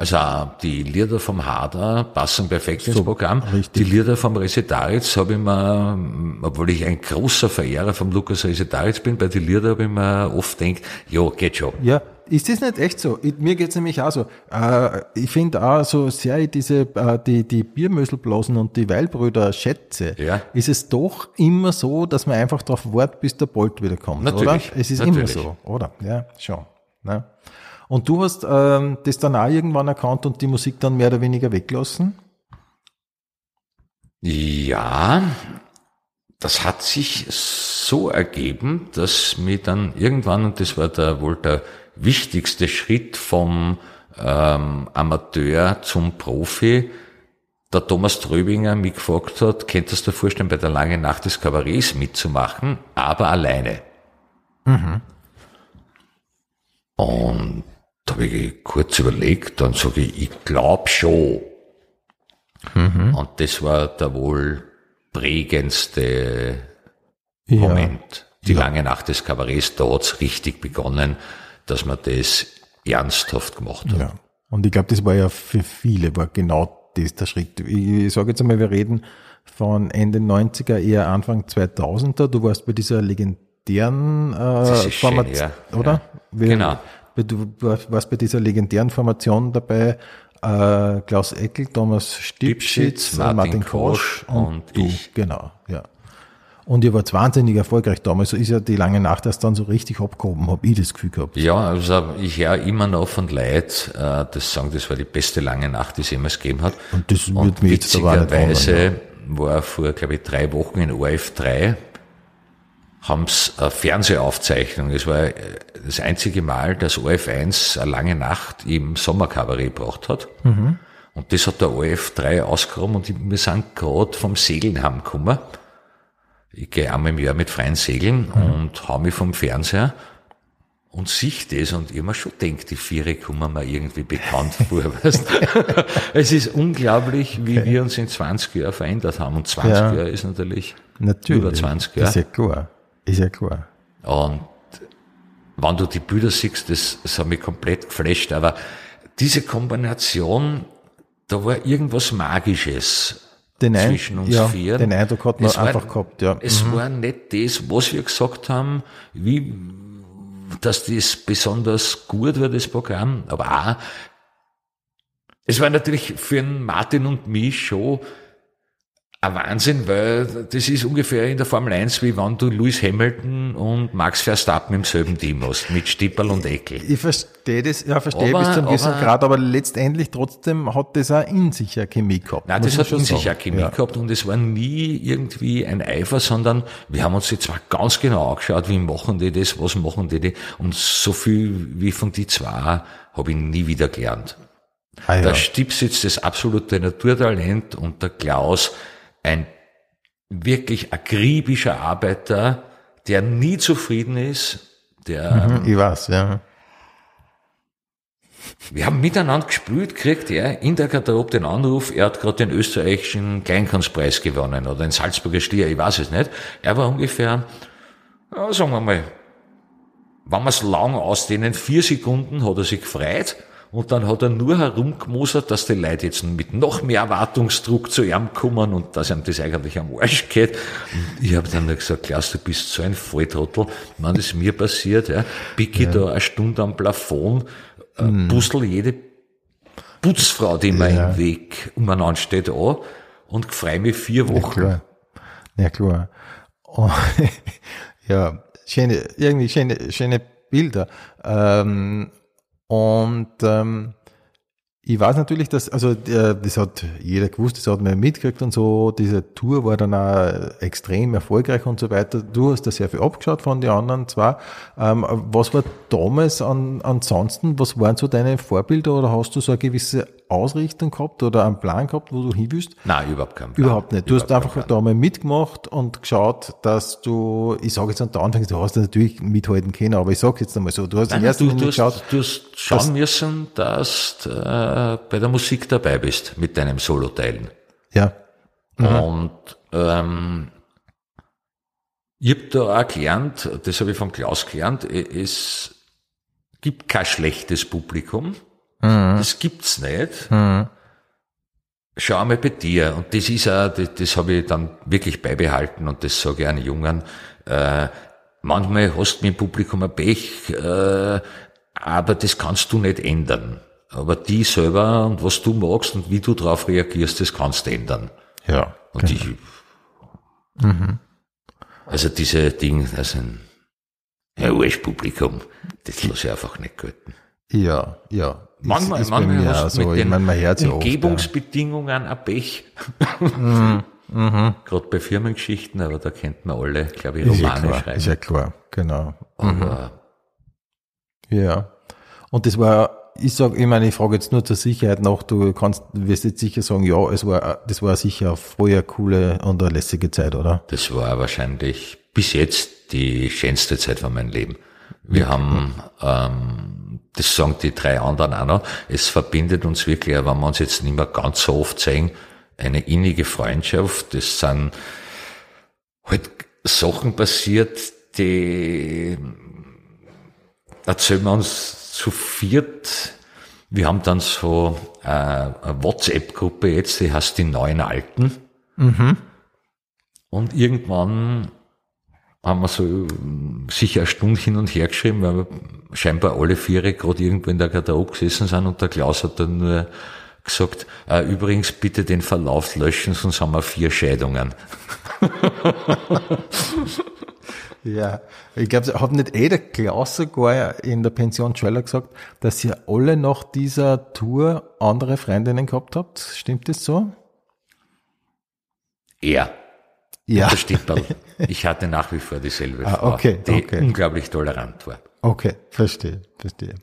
Also die Lieder vom Hader passen perfekt ins So, Programm. richtig. Die Lieder vom Resetaritz habe ich mir, obwohl ich ein großer Verehrer vom Lukas Resetaritz bin, bei den Lieder habe ich mir oft gedacht, ja, geht schon. Ja, ist das nicht echt so? Ich, mir geht's nämlich auch so. Äh, ich finde auch so sehr ich diese, äh, die, die Biermöselblasen und die Weilbrüder schätze, Ja. ist es doch immer so, dass man einfach darauf wartet, bis der Bolt wieder kommt, Natürlich, oder? Es ist natürlich. immer so, oder? Ja, schon. Ne? Und du hast ähm, das dann auch irgendwann erkannt und die Musik dann mehr oder weniger weggelassen? Ja, das hat sich so ergeben, dass mir dann irgendwann, und das war der, wohl der wichtigste Schritt vom ähm, Amateur zum Profi, der Thomas Tröbinger mich gefragt hat, könntest du dir vorstellen, bei der langen Nacht des Kabarets mitzumachen, aber alleine. Und da habe ich kurz überlegt, dann sage ich, ich glaube schon. Und das war der wohl prägendste Moment. Die lange Nacht des Kabarets, da hat's richtig begonnen, dass man das ernsthaft gemacht hat. Ja. Und ich glaube, das war ja für viele, war genau das der Schritt. Ich, ich sage jetzt einmal, wir reden von Ende 90er, eher Anfang 2000er. Du warst bei dieser legendären äh, ist schön, ja. oder? Ja. Wir- Genau. Du warst bei dieser legendären Formation dabei, äh, Klaus Eckel, Thomas Stipschitz, äh, Martin Martin Kosch und, und du. ich. Genau, ja. Und ihr wart wahnsinnig erfolgreich damals. So ist ja die lange Nacht erst dann so richtig abgehoben, habe ich das Gefühl gehabt. Ja, also ich höre immer noch von Leid, äh, das sagen, das war die beste lange Nacht, die es jemals gegeben hat. Und das Und wird mir jetzt aber nicht wundern, witzigerweise war vor, glaube ich, drei Wochen in ORF 3 haben's eine Fernsehaufzeichnung. Es war äh, das einzige Mal, dass ORF 1 eine lange Nacht im Sommerkabarett gebracht hat. Mhm. Und das hat der ORF 3 ausgeräumt und wir sind gerade vom Segeln heimgekommen. ich gehe einmal im Jahr mit freien Segeln Mhm. und hau mich vom Fernseher und sich das und mir schon denkt, die Viere kommen mir irgendwie bekannt vor. Weißt? es ist unglaublich, wie wir uns in 20 Jahren verändert haben. Und 20 Ja. Jahre ist natürlich, Natürlich. Über 20, Ist ja. ja klar. Ist ja klar. Und wenn du die Bilder siehst, das, das hat mich komplett geflasht. Aber diese Kombination, da war irgendwas Magisches Den, Ein zwischen uns ja, vier. den Eindruck hat man Es war- einfach gehabt, ja. Es war nicht das, was wir gesagt haben, wie, dass das besonders gut war, das Programm, aber auch, es war natürlich für Martin und mich schon ein Wahnsinn, weil das ist ungefähr in der Formel 1, wie wenn du Lewis Hamilton und Max Verstappen im selben Team hast, mit Stipperl und Eckel. Ich verstehe das, ja, verstehe Aber- bis zum gewissen aber- Grad, aber letztendlich trotzdem hat das auch in sich eine Chemie gehabt. Nein, das hat schon in sich eine Chemie Ja. gehabt und es war nie irgendwie ein Eifer, sondern wir haben uns jetzt zwar ganz genau angeschaut, wie machen die das, was machen die das und so viel wie von die zwei habe ich nie wieder gelernt. Ah, ja. Der Stips jetzt das absolute Naturtalent und der Klaus ein wirklich akribischer Arbeiter, der nie zufrieden ist, der Ich weiß, ja. Wir haben miteinander gespielt, kriegt er in der Garderobe den Anruf, er hat gerade den österreichischen Kleinkunstpreis gewonnen oder den Salzburger Stier, ich weiß es nicht. Er war ungefähr, ja, sagen wir mal, wenn wir es lang ausdehnen, vier Sekunden hat er sich gefreut und dann hat er nur herumgemosert, dass die Leute jetzt mit noch mehr Erwartungsdruck zu ihm kommen und dass ihm das eigentlich am Arsch geht. Und ich habe dann gesagt, Klaus, du bist so ein Volltrottel. Wenn das mir passiert, ja, pick ich da eine Stunde am Plafond, äh, puzzle jede Putzfrau, die mir Ja. im Weg umeinander steht, an und freue mich vier Ja, Wochen. klar. Ja, klar. Und, ja, schöne, irgendwie schöne, schöne Bilder. Ähm, und ähm, ich weiß natürlich, dass, also äh, das hat jeder gewusst, das hat man mitgekriegt und so, diese Tour war dann auch extrem erfolgreich und so weiter. Du hast da sehr viel abgeschaut von den anderen zwar. Ähm, was war damals an, ansonsten, was waren so deine Vorbilder oder hast du so eine gewisse Ausrichtung gehabt oder einen Plan gehabt, wo du hin willst? Nein, überhaupt kein Plan. Überhaupt nicht. Du hast Überhaupt einfach keinen Plan. da mal mitgemacht und geschaut, dass du, ich sage jetzt unter Anfang, du hast natürlich mithalten können, aber ich sage jetzt einmal so, du hast in Nein, erster du, du, geschaut, hast, du hast schauen müssen, dass du äh, bei der Musik dabei bist mit deinem Solo-Teilen. ja, Und ähm, ich habe da auch gelernt, das habe ich vom Klaus gelernt, es gibt kein schlechtes Publikum. Das gibt's nicht. Schau einmal bei dir. Und das ist auch, das, das habe ich dann wirklich beibehalten und das sage ich an Jungen. Äh, manchmal hast du mit dem Publikum ein Pech, äh, aber das kannst du nicht ändern. Aber die selber und was du magst und wie du darauf reagierst, das kannst du ändern. ja, Und ich, also diese Dinge, also ein, ein Arschpublikum, das lasse ich einfach nicht gelten. ja, ja. Manchmal, ist bei manchmal auch hast du so. mit Ich den meine, man hört ja. Umgebungsbedingungen ein Pech. Gerade bei Firmengeschichten, aber da kennt man alle, glaube ich, Ist ja Romane schreiben. ist ja klar, genau. aber Ja. Und das war, ich sag, ich meine, ich frage jetzt nur zur Sicherheit nach, du kannst, wirst jetzt sicher sagen, ja, es war, das war sicher vorher coole und eine lässige Zeit, oder? das war wahrscheinlich bis jetzt die schönste Zeit von meinem Leben. Wir haben, ähm, das sagen die drei anderen auch noch, es verbindet uns wirklich, wenn wir uns jetzt nicht mehr ganz so oft sehen, eine innige Freundschaft. Das sind halt Sachen passiert, die erzählen wir uns zu viert. Wir haben dann so äh, eine WhatsApp-Gruppe jetzt, die heißt die Neuen Alten. Und irgendwann haben wir so ähm, sicher eine Stunde hin und her geschrieben, weil wir scheinbar alle Viere gerade irgendwo in der Garderobe gesessen sind und der Klaus hat dann nur gesagt, äh, übrigens bitte den Verlauf löschen, sonst haben wir vier Scheidungen. Ja, ich glaube, hat nicht eh der Klaus sogar in der Pension Schweller gesagt, dass ihr alle nach dieser Tour andere Freundinnen gehabt habt? Stimmt das so? Er, Ja. der Stipperl. Ich hatte nach wie vor dieselbe Ah, Frau, okay, die okay. unglaublich tolerant war. Okay, verstehe, verstehe.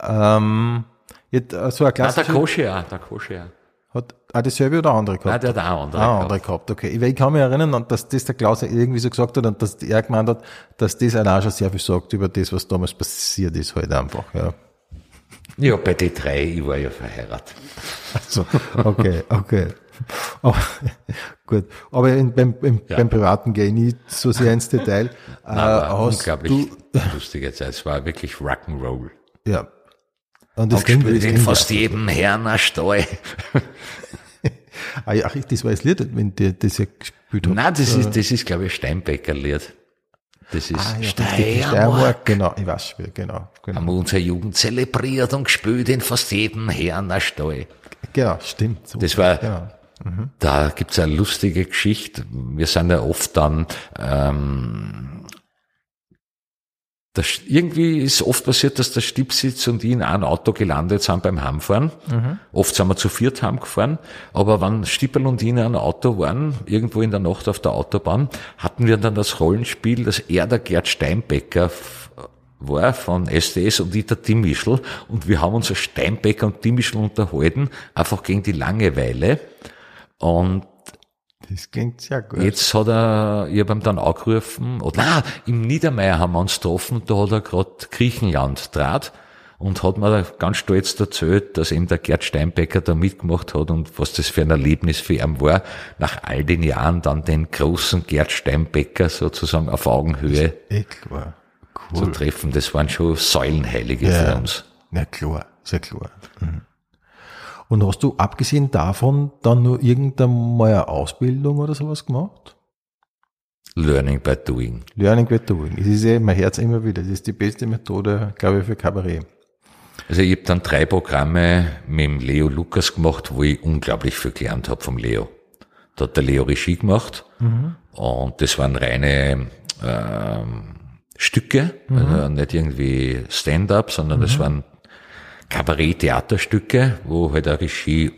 Ähm, jetzt, äh, so ein Ah, der klassischer, Kosche auch, der Kosche auch. hat, auch dasselbe oder andere gehabt? Nein, der hat auch andere Ah, gehabt. andere gehabt, okay. Ich kann mich erinnern, dass das der Klaus irgendwie so gesagt hat und dass er gemeint hat, dass das auch schon sehr viel sagt über das, was damals passiert ist, halt einfach, ja. Ja, bei den drei, ich war ja verheiratet. So, okay, okay. Aber, gut. Aber in, beim, im, beim Privaten gehe ich nicht so sehr ins Detail. Äh, Aber hast unglaublich Du, lustige Zeit. Es war wirklich Rock'n'Roll. ja. Und das gespielt das in fast jedem Herrn ein Stall. Ah, ja, ach, das war das Lied, wenn der das ja gespielt hat. Nein, das ist, das ist, glaube ich, Steinbecker-Lied. Das ist Ah, ja, Steiermark. Steiermark, genau, ich weiß schon, genau, genau. Haben wir unsere Jugend zelebriert und gespielt in fast jedem Herrn ein Stall. Genau, stimmt. So, Das war, genau. Da gibt's eine lustige Geschichte. Wir sind ja oft dann, ähm, das, irgendwie ist oft passiert, dass der Stipsitz und ich in einem Auto gelandet sind beim Heimfahren. Oft sind wir zu viert heimgefahren. Aber wenn Stippel und ich in einem Auto waren, irgendwo in der Nacht auf der Autobahn, hatten wir dann das Rollenspiel, dass er der Gerd Steinbecker war von SDS und ich der Timmischl. Und wir haben uns als Steinbecker und Timmischl unterhalten, einfach gegen die Langeweile. Und Das klingt sehr gut. Jetzt hat er, ich habe ihm dann angerufen, oder nein, im Niedermeyer haben wir uns getroffen, da hat er gerade Griechenland draht und hat mir ganz stolz erzählt, dass eben der Gerd Steinbecker da mitgemacht hat und was das für ein Erlebnis für ihn war, nach all den Jahren dann den großen Gerd Steinbecker sozusagen auf Augenhöhe klar. zu Cool. treffen. Das waren schon Säulenheilige Ja. für uns. Ja, klar, sehr klar. Mhm. Und hast du abgesehen davon dann nur irgendeine mal eine Ausbildung oder sowas gemacht? Learning by doing. Learning by doing. Es ist eh, mein Herz immer wieder. Das ist die beste Methode, glaube ich, für Kabarett. Also ich habe dann drei Programme mit dem Leo Lukas gemacht, wo ich unglaublich viel gelernt habe vom Leo. Da hat der Leo Regie gemacht und das waren reine ähm, Stücke, also nicht irgendwie Stand-up, sondern das waren Kabarett-Theaterstücke, wo halt eine Regie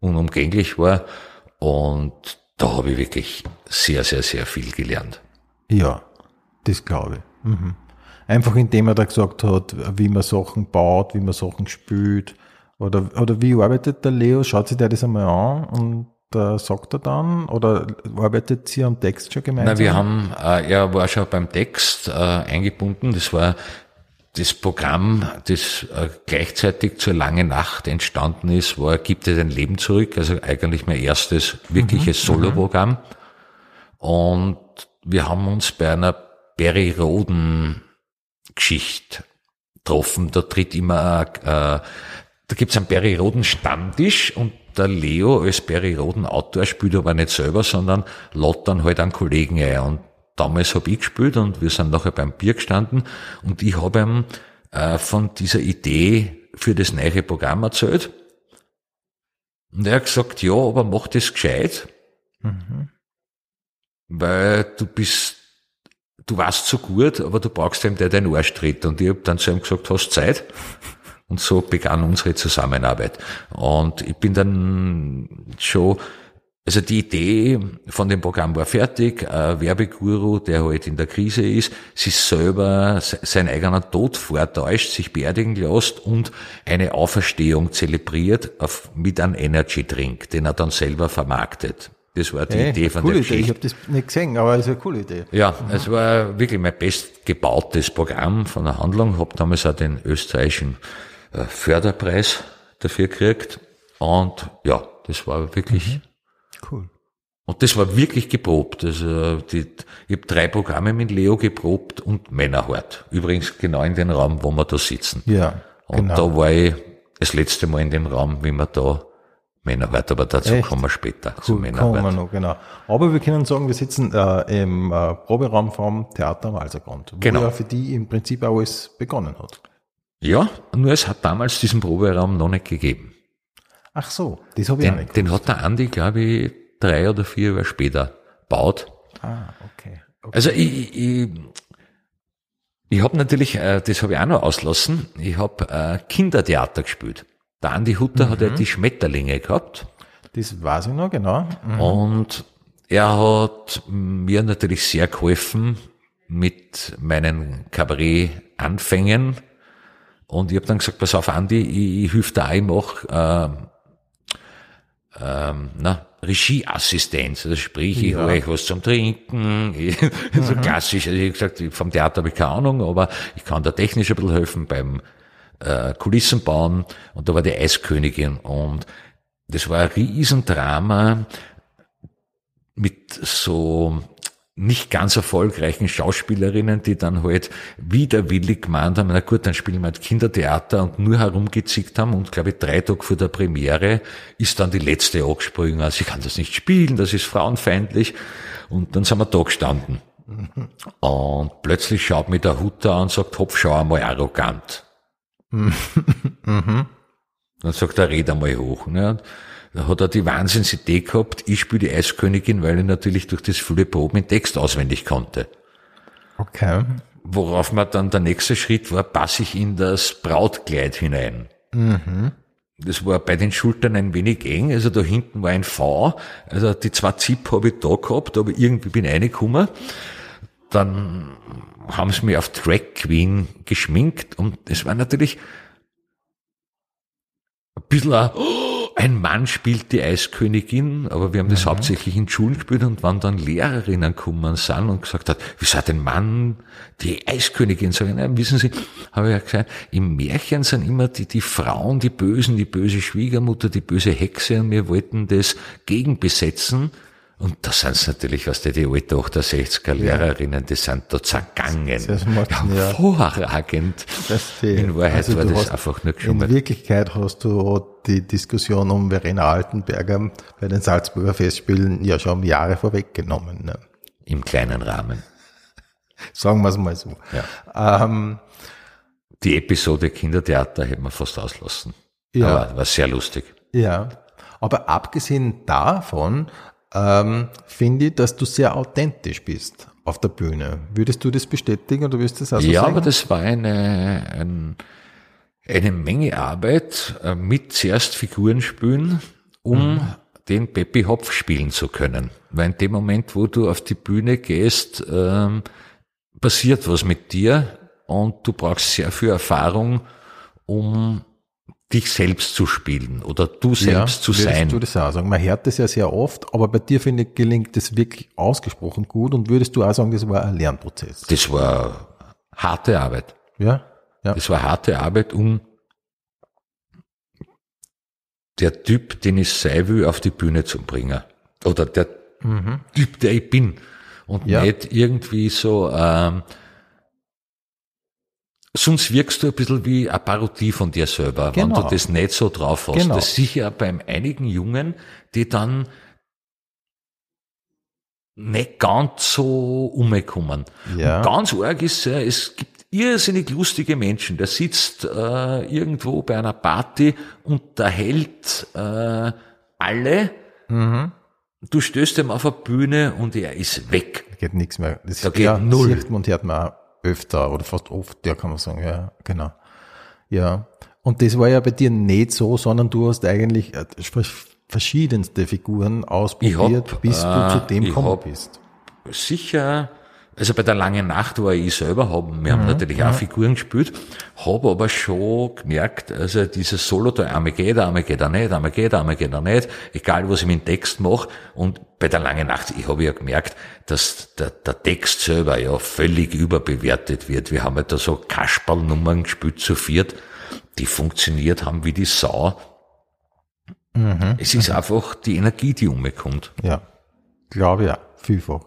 unumgänglich war und da habe ich wirklich sehr, sehr, sehr viel gelernt. Ja, das glaube ich. Mhm. Einfach indem er da gesagt hat, wie man Sachen baut, wie man Sachen spielt. Oder, oder wie arbeitet der Leo? Schaut sich der das einmal an und äh, sagt er dann? Oder arbeitet sie am Text schon gemeinsam? Na, wir haben, äh, er war schon beim Text äh, eingebunden. Das war das Programm, das äh, gleichzeitig zur langen Nacht entstanden ist, war Gibt dir dein Leben zurück, also eigentlich mein erstes wirkliches Soloprogramm. Und wir haben uns bei einer Barry Roden Geschichte getroffen. Da tritt immer, äh, da gibt's einen Barry Roden Stammtisch und der Leo als Barry Roden Autor spielt aber nicht selber, sondern lädt dann halt einen Kollegen ein. Und damals habe ich gespielt und wir sind nachher beim Bier gestanden und ich habe ihm äh, von dieser Idee für das neue Programm erzählt. Und er hat gesagt, ja, aber mach das gescheit, weil du bist, du warst so gut, aber du brauchst ihm, der deinen Arsch tritt. Und ich habe dann zu ihm gesagt, hast Zeit? Und so begann unsere Zusammenarbeit. Und ich bin dann schon, also die Idee von dem Programm war fertig. Ein Werbeguru, der halt in der Krise ist, sich selber se- seinen eigenen Tod vortäuscht, sich beerdigen lässt und eine Auferstehung zelebriert auf, mit einem Energy Drink, den er dann selber vermarktet. Das war die Hey, Idee von coole der Idee. Ich habe das nicht gesehen, aber es ist eine coole Idee. Ja, es war wirklich mein bestgebautes Programm von der Handlung. Hab damals auch den österreichischen äh, Förderpreis dafür gekriegt. Und ja, das war wirklich, Cool. und das war wirklich geprobt. Also die, ich habe drei Programme mit Leo geprobt und Männerhart. Übrigens genau in den Raum, wo wir da sitzen. Ja, Und genau. da war ich das letzte Mal in dem Raum, wie wir da Männerhart, aber dazu Echt? kommen wir später zu Cool, kommen wir noch, genau. Aber wir können sagen, wir sitzen äh, im äh, Proberaum vom Theater am Alsergrund, wo Genau. ja für die im Prinzip auch alles begonnen hat. Ja, nur es hat damals diesen Proberaum noch nicht gegeben. Ach so, das habe ich auch Den, nicht den hat der Andi, glaube ich, drei oder vier Jahre später baut. Ah, okay. okay. Also ich, ich, ich habe natürlich, äh, das habe ich auch noch auslassen, ich habe äh, Kindertheater gespielt. Der Andi Hutter hat ja die Schmetterlinge gehabt Das weiß ich noch, genau. Mhm. und er hat mir natürlich sehr geholfen mit meinen Kabarett-Anfängen. Und ich habe dann gesagt, pass auf, Andi, ich, ich hilf dir auch, ich äh, ähm, na, Regieassistenz. Also sprich, ich Ja. hole euch was zum Trinken. Ich, so klassisch. Also wie gesagt, vom Theater habe ich keine Ahnung, aber ich kann da technisch ein bisschen helfen beim äh, Kulissen bauen. Und da war die Eiskönigin. Und das war ein Riesendrama mit so nicht ganz erfolgreichen Schauspielerinnen, die dann halt widerwillig gemeint haben, na gut, dann spielen wir halt Kindertheater und nur herumgezickt haben und glaube ich drei Tage vor der Premiere ist dann die letzte angesprungen, also ich kann das nicht spielen, das ist frauenfeindlich und dann sind wir da gestanden. Und plötzlich schaut mich der Hutter an und sagt, Hopf, schau einmal arrogant. Dann sagt er, red einmal hoch. Ne? Da hat er die Wahnsinnsidee gehabt, ich spiele die Eiskönigin, weil ich natürlich durch das viele Proben den Text auswendig konnte. Okay. Worauf man dann der nächste Schritt war, passe ich in das Brautkleid hinein. Das war bei den Schultern ein wenig eng, also da hinten war ein V, also die zwei Zip habe ich da gehabt, aber irgendwie bin ich reingekommen. Dann haben sie mich auf Drag Queen geschminkt und es war natürlich ein bisschen ein, ein Mann spielt die Eiskönigin, aber wir haben das hauptsächlich in Schulen gespielt und wenn dann Lehrerinnen gekommen sind und gesagt hat, wieso hat ein Mann die Eiskönigin sagen, nein, wissen Sie, habe ich ja gesagt, im Märchen sind immer die, die Frauen, die Bösen, die böse Schwiegermutter, die böse Hexe und wir wollten das gegenbesetzen. Und da sind es natürlich, was die, die alte 68er Lehrerinnen, die sind da zergangen. Smart, ja. Hervorragend. Verstehe. In Wahrheit Also war das einfach nur In geschummelt. Wirklichkeit hast du die Diskussion um Verena Altenberger bei den Salzburger Festspielen ja schon Jahre vorweggenommen. Ne? Im kleinen Rahmen. Sagen wir es mal so. Ja. Ähm, Die Episode Kindertheater hätten wir fast auslassen. Ja. Aber war sehr lustig. ja. Aber abgesehen davon ähm, finde ich, dass du sehr authentisch bist auf der Bühne. Würdest du das bestätigen oder würdest du das auch so ja, sagen? aber das war eine, ein, eine Menge Arbeit äh, mit zuerst Figuren spielen, um den Peppi Hopf spielen zu können. Weil in dem Moment, wo du auf die Bühne gehst, ähm, passiert was mit dir und du brauchst sehr viel Erfahrung, um dich selbst zu spielen oder du selbst zu würdest sein. du das auch sagen? Man hört das ja sehr oft, aber bei dir, finde ich, gelingt das wirklich ausgesprochen gut und würdest du auch sagen, das war ein Lernprozess? Das war harte Arbeit. Ja? Ja. Das war harte Arbeit, um der Typ, den ich sein will, auf die Bühne zu bringen. Oder der Typ, der ich bin. Und Mhm. Ja. nicht irgendwie so, ähm, sonst wirkst du ein bisschen wie eine Parodie von dir selber, wenn Genau. du das nicht so drauf hast. Genau. Das sicher beim einigen Jungen, die dann nicht ganz so umgekommen. Ja. Und ganz arg ist ja, es gibt irrsinnig lustige Menschen. Der sitzt äh, irgendwo bei einer Party, unterhält äh, alle. Mhm. Du stößt ihm auf eine Bühne und er ist weg. Da geht nichts mehr. Das Da geht ja, null. Sieht man und hört man öfter oder fast oft, ja, kann man sagen, ja, genau. Ja. Und das war ja bei dir nicht so, sondern du hast eigentlich äh, verschiedenste Figuren ausprobiert, hab, bis du äh, zu dem gekommen bist. Sicher, also bei der langen Nacht war ich selber, hab, wir Mhm, haben natürlich auch Figuren gespielt, habe aber schon gemerkt, also dieses Solo da, einmal geht er, einmal geht er nicht, einmal geht er, einmal geht er nicht, egal was ich mit dem Text mache. Und bei der langen Nacht, ich habe ja gemerkt, dass der, der Text selber ja völlig überbewertet wird. Wir haben ja da so Kasperlnummern gespielt zu viert, die funktioniert haben wie die Sau. Es ist einfach die Energie, die umkommt. Ja, glaube ja, vielfach.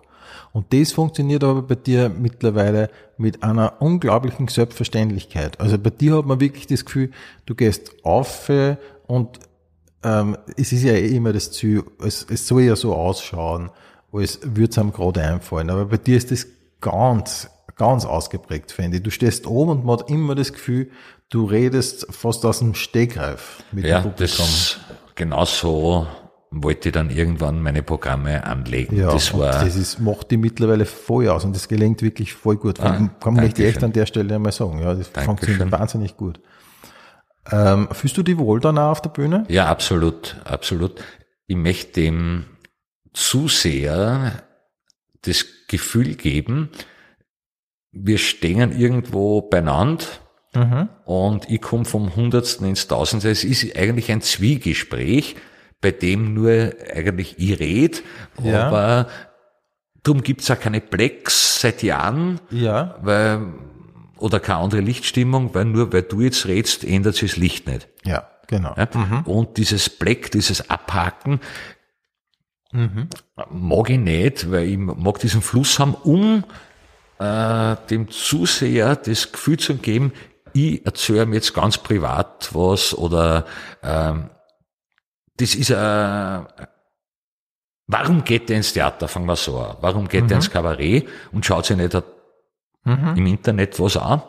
Und das funktioniert aber bei dir mittlerweile mit einer unglaublichen Selbstverständlichkeit. Also bei dir hat man wirklich das Gefühl, du gehst auf und ähm, es ist ja eh immer das Ziel, es, es soll ja so ausschauen, als würde es einem gerade einfallen. Aber bei dir ist das ganz, ganz ausgeprägt, finde ich. Du stehst oben und man hat immer das Gefühl, du redest fast aus dem Stegreif mit Ja, dem Publikum. das genau so wollte dann irgendwann meine Programme anlegen. Ja, das war das ist, macht die mittlerweile voll aus und das gelingt wirklich voll gut. Ah, kann man nicht echt an der Stelle einmal sagen. Ja, das Dankeschön. funktioniert wahnsinnig gut. Ähm, fühlst du dich wohl dann auch auf der Bühne? ja absolut, absolut. Ich möchte dem Zuseher das Gefühl geben, wir stehen irgendwo beieinander und ich komme vom Hundertsten ins Tausendste. Es ist eigentlich ein Zwiegespräch, bei dem nur eigentlich ich red, Ja. aber darum gibt's auch keine Plex seit Jahren, Ja. weil, oder keine andere Lichtstimmung, weil nur weil du jetzt redst, ändert sich das Licht nicht. Ja, genau. Ja? Und dieses Black, dieses Abhaken, mag ich nicht, weil ich mag diesen Fluss haben, um äh, dem Zuseher das Gefühl zu geben, ich erzähle mir jetzt ganz privat was oder ähm, das ist ein Warum geht der ins Theater? Fangen wir so an. Warum geht der ins Kabarett und schaut sich nicht im Internet was an?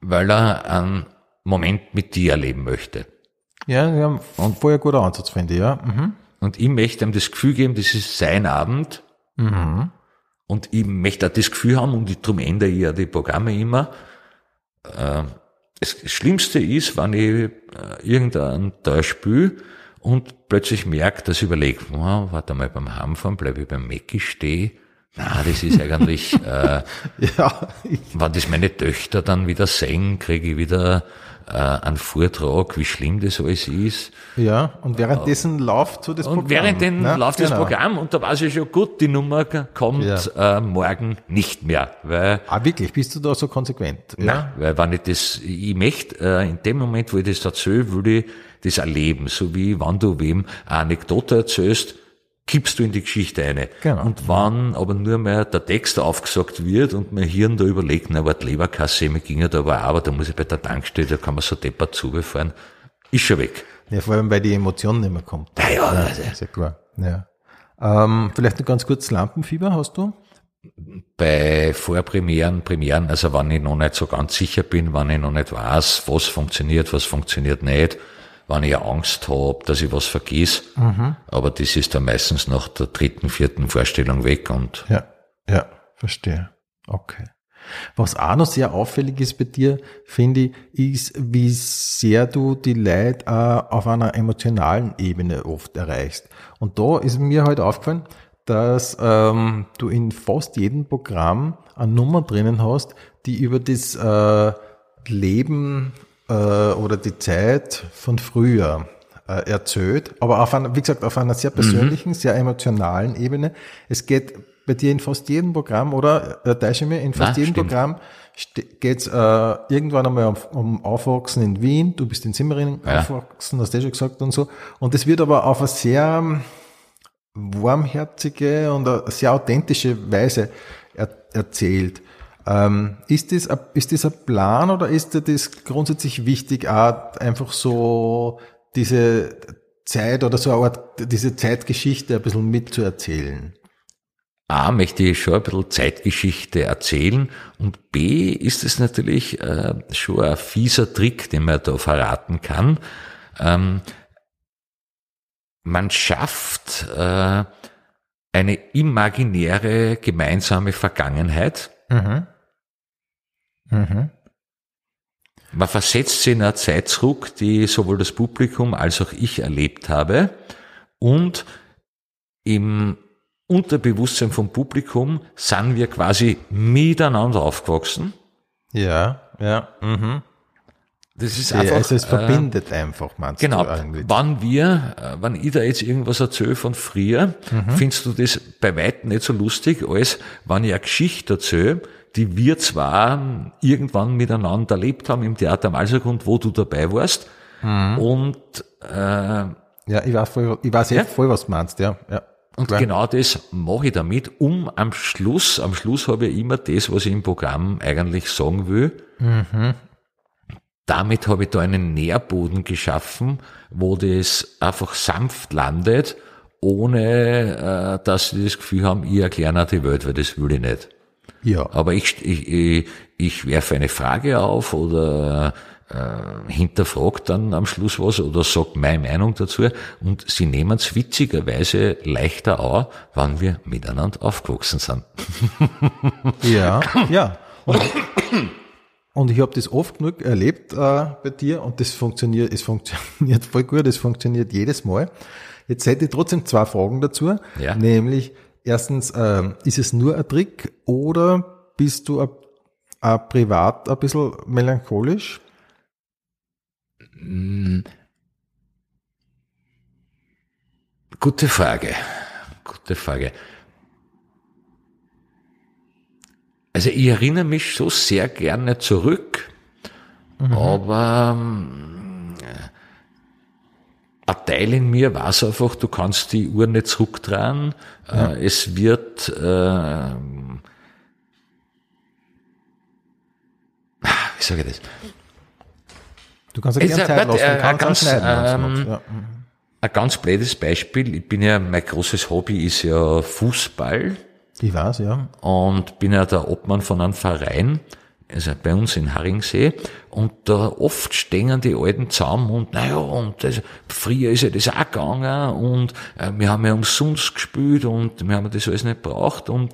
Weil er einen Moment mit dir erleben möchte. Ja, wir haben vorher guter Ansatz, finde ich, ja. Mhm. Und ich möchte ihm das Gefühl geben, das ist sein Abend. Und ich möchte auch das Gefühl haben, und darum ändere ich ja die Programme immer. Äh, Das Schlimmste ist, wenn ich äh, irgendein Teil spiele und plötzlich merke, dass ich überlege, oh, warte mal, beim Heimfahren bleibe ich beim Mäcki stehen. Na, das ist eigentlich, äh, Ja, wenn das meine Töchter dann wieder sehen, kriege ich wieder äh, einen Vortrag, wie schlimm das alles ist. ja. Und währenddessen läuft so das Und Programm. während den ne? läuft das Genau. Programm und da weiß ich schon gut, die Nummer kommt äh, morgen nicht mehr, weil Ah, wirklich? Bist du da so konsequent? Na, weil wenn ich das, ich möchte, äh, in dem Moment, wo ich das erzähle, will ich das erleben. So wie wenn du wem eine Anekdote erzählst, kippst du in die Geschichte eine. Genau. Und wenn aber nur mehr der Text aufgesagt wird und mein Hirn da überlegt, na, warte, Leberkasse, mir ging ja da aber auch, aber da muss ich bei der Tankstelle, da kann man so deppert zubefahren, ist schon weg. Ja, vor allem, weil die Emotion nicht mehr kommt. Na ja, also, Ist ja klar. Ja. Ähm, vielleicht noch ganz kurz Lampenfieber hast du? bei Vorpremieren, Premieren, also wenn ich noch nicht so ganz sicher bin, wenn ich noch nicht weiß, was funktioniert, was funktioniert nicht, wenn ich Angst habe, dass ich was vergiss. Aber das ist dann meistens nach der dritten, vierten Vorstellung weg und Ja, ja, verstehe. Okay. Was auch noch sehr auffällig ist bei dir, finde ich, ist, wie sehr du die Leute auch auf einer emotionalen Ebene oft erreichst. Und da ist mir halt aufgefallen, dass ähm, du in fast jedem Programm eine Nummer drinnen hast, die über das äh, Leben äh, oder die Zeit von früher äh, erzählt, aber auf einer, wie gesagt, auf einer sehr persönlichen, sehr emotionalen Ebene. Es geht bei dir in fast jedem Programm, oder äh, täusche mir, in fast Nein, jedem stimmt. Programm geht es äh, irgendwann einmal um, um Aufwachsen in Wien, du bist in Simmering Ja. aufgewachsen, hast du ja schon gesagt und so. Und es wird aber auf eine sehr ähm, warmherzige und eine sehr authentische Weise er, erzählt. Ähm, ist, das, ein- ist das ein Plan oder ist dir das grundsätzlich wichtig, auch einfach so diese Zeit oder so eine Art, diese Zeitgeschichte ein bisschen mitzuerzählen? A, möchte ich schon ein bisschen Zeitgeschichte erzählen und B, ist es natürlich äh, schon ein fieser Trick, den man da verraten kann. Ähm, man schafft äh, eine imaginäre gemeinsame Vergangenheit. Mhm. Mhm. Man versetzt sich in eine Zeit zurück, die sowohl das Publikum als auch ich erlebt habe. Und im Unterbewusstsein vom Publikum sind wir quasi miteinander aufgewachsen. Ja, ja. Mhm. Das ist einfach. also es äh, verbindet einfach, meinst Genau, wenn wir, äh, wenn ich da jetzt irgendwas erzähle von früher, Mhm. findest du das bei weitem nicht so lustig, als wenn ich eine Geschichte erzähle, die wir zwar irgendwann miteinander erlebt haben im Theater am Alsergrund, wo du dabei warst, Mhm. und, äh, Ja, ich weiß voll, ich weiß Ja? voll, was du meinst, ja. ja. und Klar. genau das mache ich damit, um am Schluss, am Schluss habe ich immer das, was ich im Programm eigentlich sagen will. Damit habe ich da einen Nährboden geschaffen, wo das einfach sanft landet, ohne äh, dass sie das Gefühl haben, ich erkläre ihnen die Welt, weil das will ich nicht. Ja, Aber ich, ich, ich, werfe eine Frage auf oder äh, hinterfragt dann am Schluss was oder sagt meine Meinung dazu und sie nehmen es witzigerweise leichter an, wann wir miteinander aufgewachsen sind. ja, ja. Und, und ich habe das oft genug erlebt äh, bei dir und das funktioniert, es funktioniert voll gut, es funktioniert jedes Mal. Jetzt hätte ich trotzdem zwei Fragen dazu. Ja. Nämlich, erstens, ähm, ist es nur ein Trick oder bist du a, a privat ein bisschen melancholisch? Gute Frage. Gute Frage. Also ich erinnere mich so sehr gerne zurück, mhm. aber ähm, ein Teil in mir weiß einfach, du kannst die Uhr nicht zurückdrehen. Ja. Äh, es wird äh, wie sage ich das? Du kannst ja gerne Zeit lassen, du kannst ganz, schneiden. Ähm, ja. Ein ganz blödes Beispiel. Ich bin ja, mein großes Hobby ist ja Fußball. Ich weiß, ja. Und bin ja der Obmann von einem Verein, also bei uns in Haringsee. Und da oft stehen die Alten zusammen und, naja, und das, früher ist ja das auch gegangen und äh, wir haben ja umsonst gespielt und wir haben das alles nicht braucht und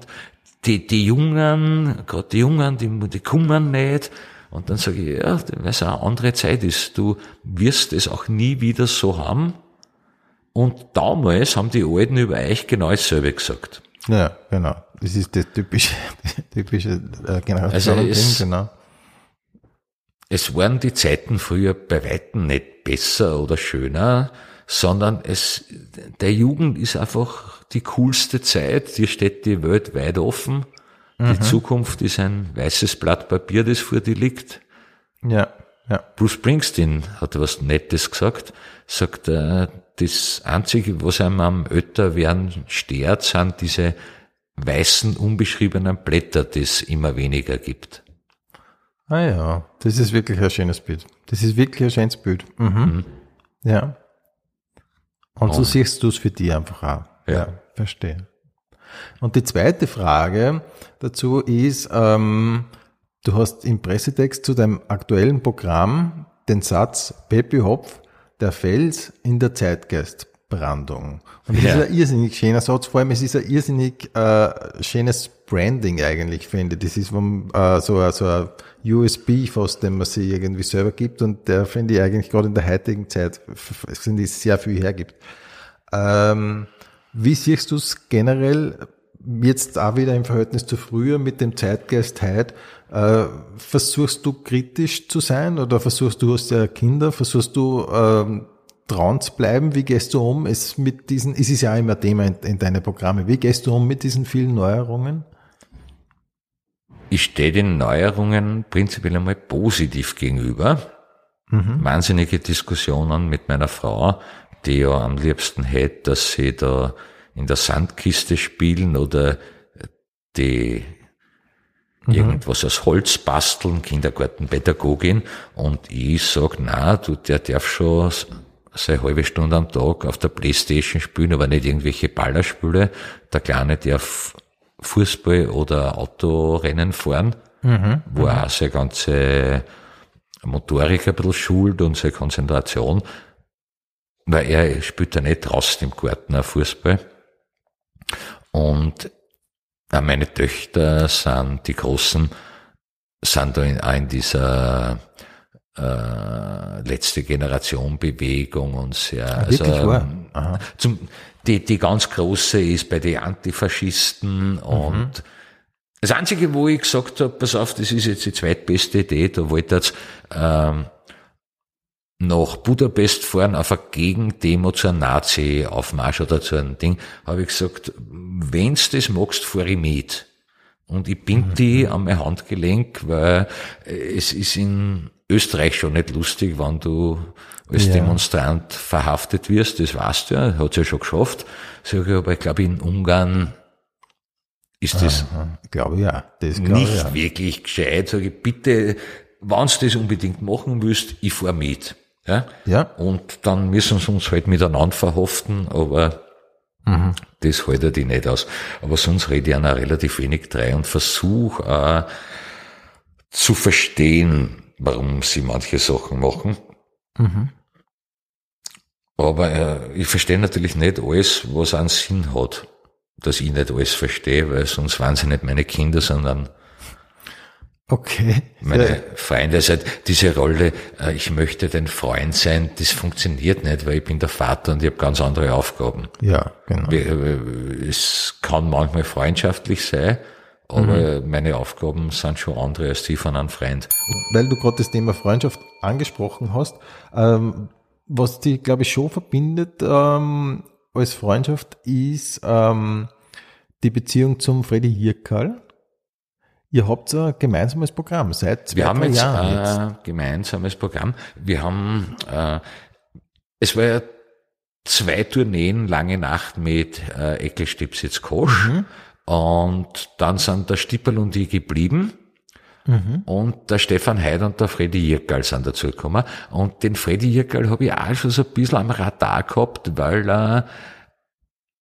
die, die Jungen, gerade die Jungen, die, die kommen nicht. Und dann sage ich, ja, weil es eine andere Zeit ist. Du wirst es auch nie wieder so haben. Und damals haben die Alten über euch genau dasselbe gesagt. Ja, genau. Das ist das typische, typische äh, Generation. Also es, genau. es waren die Zeiten früher bei Weitem nicht besser oder schöner, sondern es, der Jugend ist einfach die coolste Zeit. Dir steht die Welt weit offen. Mhm. Die Zukunft ist ein weißes Blatt Papier, das vor dir liegt. Ja, ja. Bruce Springsteen hat was Nettes gesagt. Sagt, äh, das Einzige, was einem am Älterwerden stört, sind diese weißen, unbeschriebenen Blätter, die es immer weniger gibt. Ah ja, das ist wirklich ein schönes Bild. Das ist wirklich ein schönes Bild. Mhm. Mhm. Ja. Und, Und so siehst du es für dich einfach auch. Ja. ja. Verstehe. Und die zweite Frage dazu ist, ähm, du hast im Pressetext zu deinem aktuellen Programm den Satz Pepi Hopf der Fels in der Zeitgeistbrandung. Und das ja. ist ein irrsinnig schöner Satz, vor allem es ist ein irrsinnig äh, schönes Branding eigentlich, finde ich. Das ist vom, äh, so, ein, so ein USB fast, den man sich irgendwie selber gibt und der finde ich eigentlich gerade in der heutigen Zeit, finde ich, sehr viel hergibt. Ähm, wie siehst du es generell jetzt auch wieder im Verhältnis zu früher mit dem Zeitgeist heute? Äh, versuchst du kritisch zu sein oder versuchst du, hast ja Kinder, versuchst du ähm, dran zu bleiben? Wie gehst du um? Es mit diesen, es ist ja auch immer Thema in, in deine Programme. Wie gehst du um mit diesen vielen Neuerungen? Ich stehe den Neuerungen prinzipiell einmal positiv gegenüber. Mhm. Wahnsinnige Diskussionen mit meiner Frau, die ja am liebsten hätte, dass sie da in der Sandkiste spielen oder die mhm. irgendwas aus Holz basteln, Kindergartenpädagogin. Und ich sag, na, du, der darf schon seine halbe Stunde am Tag auf der Playstation spielen, aber nicht irgendwelche Ballerspiele. Der Kleine darf Fußball oder Autorennen fahren, mhm. wo er auch seine ganze Motorik ein bisschen schult und seine Konzentration. Weil er spielt ja nicht draußen im Garten ein Fußball. Und meine Töchter sind, die Großen, sind da in, auch in dieser äh, letzte Generation Bewegung und sehr, ah, also, Aha. Zum, die, die ganz große ist bei den Antifaschisten mhm. und das Einzige, wo ich gesagt habe, pass auf, das ist jetzt die zweitbeste Idee, da wollte jetzt ähm, nach Budapest fahren auf eine Gegendemo zu einem Nazi-Aufmarsch oder zu einem Ding, habe ich gesagt, wenn's das magst, fahr ich mit. Und ich bind mhm. die an mein Handgelenk, weil es ist in Österreich schon nicht lustig, wenn du als ja. Demonstrant verhaftet wirst, das weißt du ja, hat's ja schon geschafft. Sag ich, aber ich glaube in Ungarn ist das Aha, glaube ja, das nicht ja. wirklich gescheit. Sag ich, bitte, wenn du das unbedingt machen willst, ich fahr mit. Ja? ja. Und dann müssen sie uns halt miteinander verhaften, aber mhm. das halte ich nicht aus. Aber sonst rede ich auch relativ wenig drei und versuche äh, zu verstehen, warum sie manche Sachen machen. Mhm. Aber äh, ich verstehe natürlich nicht alles, was einen Sinn hat, dass ich nicht alles verstehe, weil sonst waren sie nicht meine Kinder, sondern Okay. Meine ja. Freunde, also diese Rolle, äh, ich möchte dein Freund sein, das funktioniert nicht, weil ich bin der Vater und ich habe ganz andere Aufgaben. Ja, genau. Äh, es kann manchmal freundschaftlich sein, aber mhm. meine Aufgaben sind schon andere als die von einem Freund. Weil du gerade das Thema Freundschaft angesprochen hast, ähm, was die, glaube ich, schon verbindet, ähm, als Freundschaft ist ähm, die Beziehung zum Freddy Hirkal. Ihr habt ein gemeinsames Programm seit zwei Wir haben jetzt Jahren. ein gemeinsames Programm. Wir haben, äh, es war ja zwei Tourneen, lange Nacht mit äh, Eckelstipsitz Kosch. Und dann sind der Stipperl und ich geblieben. Und der Stefan Heid und der Freddy Jirkal sind dazugekommen. Und den Freddy Jirkal habe ich auch schon so ein bisschen am Radar gehabt, weil er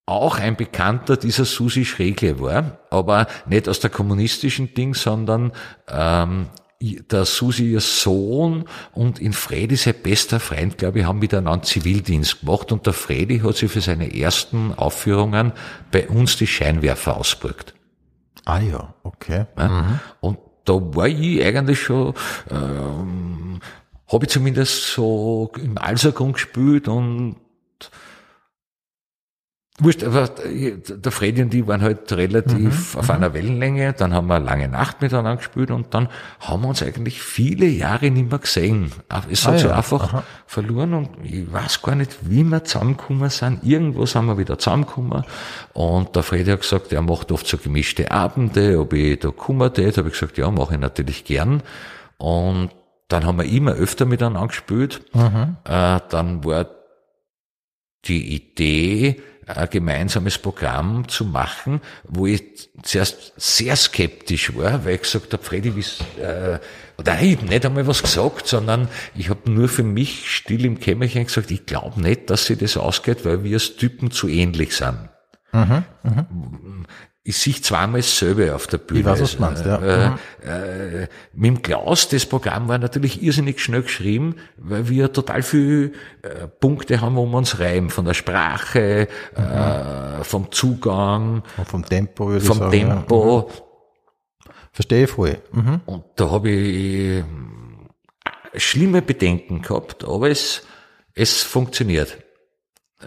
auch ein Bekannter dieser Susi Schregle war, aber nicht aus der kommunistischen Ding, sondern ähm, der Susi ihr Sohn und in Freddy sein bester Freund, glaube ich, haben miteinander Zivildienst gemacht und der Freddy hat sich für seine ersten Aufführungen bei uns die Scheinwerfer ausgeprägt. ah ja, okay. Ja? Und da war ich eigentlich schon, ähm, habe ich zumindest so im Alsergrund gespielt und Wurscht, aber der Freddy und ich waren halt relativ auf einer Wellenlänge, dann haben wir lange Nacht miteinander gespielt und dann haben wir uns eigentlich viele Jahre nicht mehr gesehen. Es hat Ah sich ja, einfach verloren und ich weiß gar nicht, wie wir zusammengekommen sind. Irgendwo sind wir wieder zusammengekommen und der Freddy hat gesagt, er macht oft so gemischte Abende, ob ich da kommen tät, habe ich gesagt, ja, mache ich natürlich gern. Und dann haben wir immer öfter miteinander gespielt. Äh, dann war die Idee, ein gemeinsames Programm zu machen, wo ich zuerst sehr skeptisch war, weil ich gesagt habe, Freddy, wie, äh, oder ich hab nicht einmal was gesagt, sondern ich habe nur für mich still im Kämmerchen gesagt, ich glaube nicht, dass sich das ausgeht, weil wir als Typen zu ähnlich sind. Ich sehe zweimal dasselbe auf der Bühne. Ich weiß, was du meinst, ja. Äh, äh, mit dem Klaus, das Programm war natürlich irrsinnig schnell geschrieben, weil wir total viel äh, Punkte haben, wo wir uns reiben. Von der Sprache, äh, vom Zugang, Und vom Tempo, würde ich vom sagen. Tempo. Ja. Verstehe ich voll. Mhm. Und da habe ich ähm, schlimme Bedenken gehabt, aber es, es funktioniert.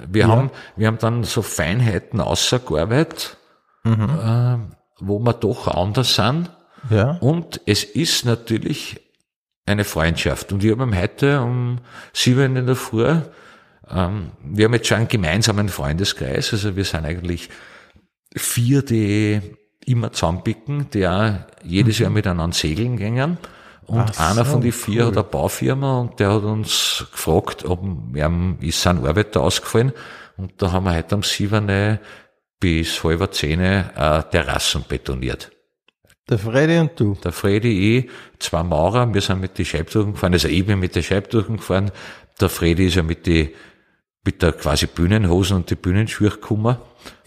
Wir haben, wir haben dann so Feinheiten ausgearbeitet, äh, wo wir doch anders sind. Ja. Und es ist natürlich eine Freundschaft. Und wir haben heute um sieben in der Früh, ähm, wir haben jetzt schon einen gemeinsamen Freundeskreis, also wir sind eigentlich vier, die immer zusammenpicken, die auch jedes Jahr miteinander segeln gingen. Und Ach einer so, von den vier hat eine Baufirma und der hat uns gefragt, ob ihm ist sein Arbeiter ausgefallen. Und da haben wir heute um sieben bis halb zehn äh, Terrassen betoniert. Der Freddy und du. Der Freddy, ich, zwei Maurer, wir sind mit die Scheibtüchen gefahren, also ich bin mit den Scheibtüchen gefahren, der Freddy ist ja mit die, mit der quasi Bühnenhosen und die Bühnenschuhe gekommen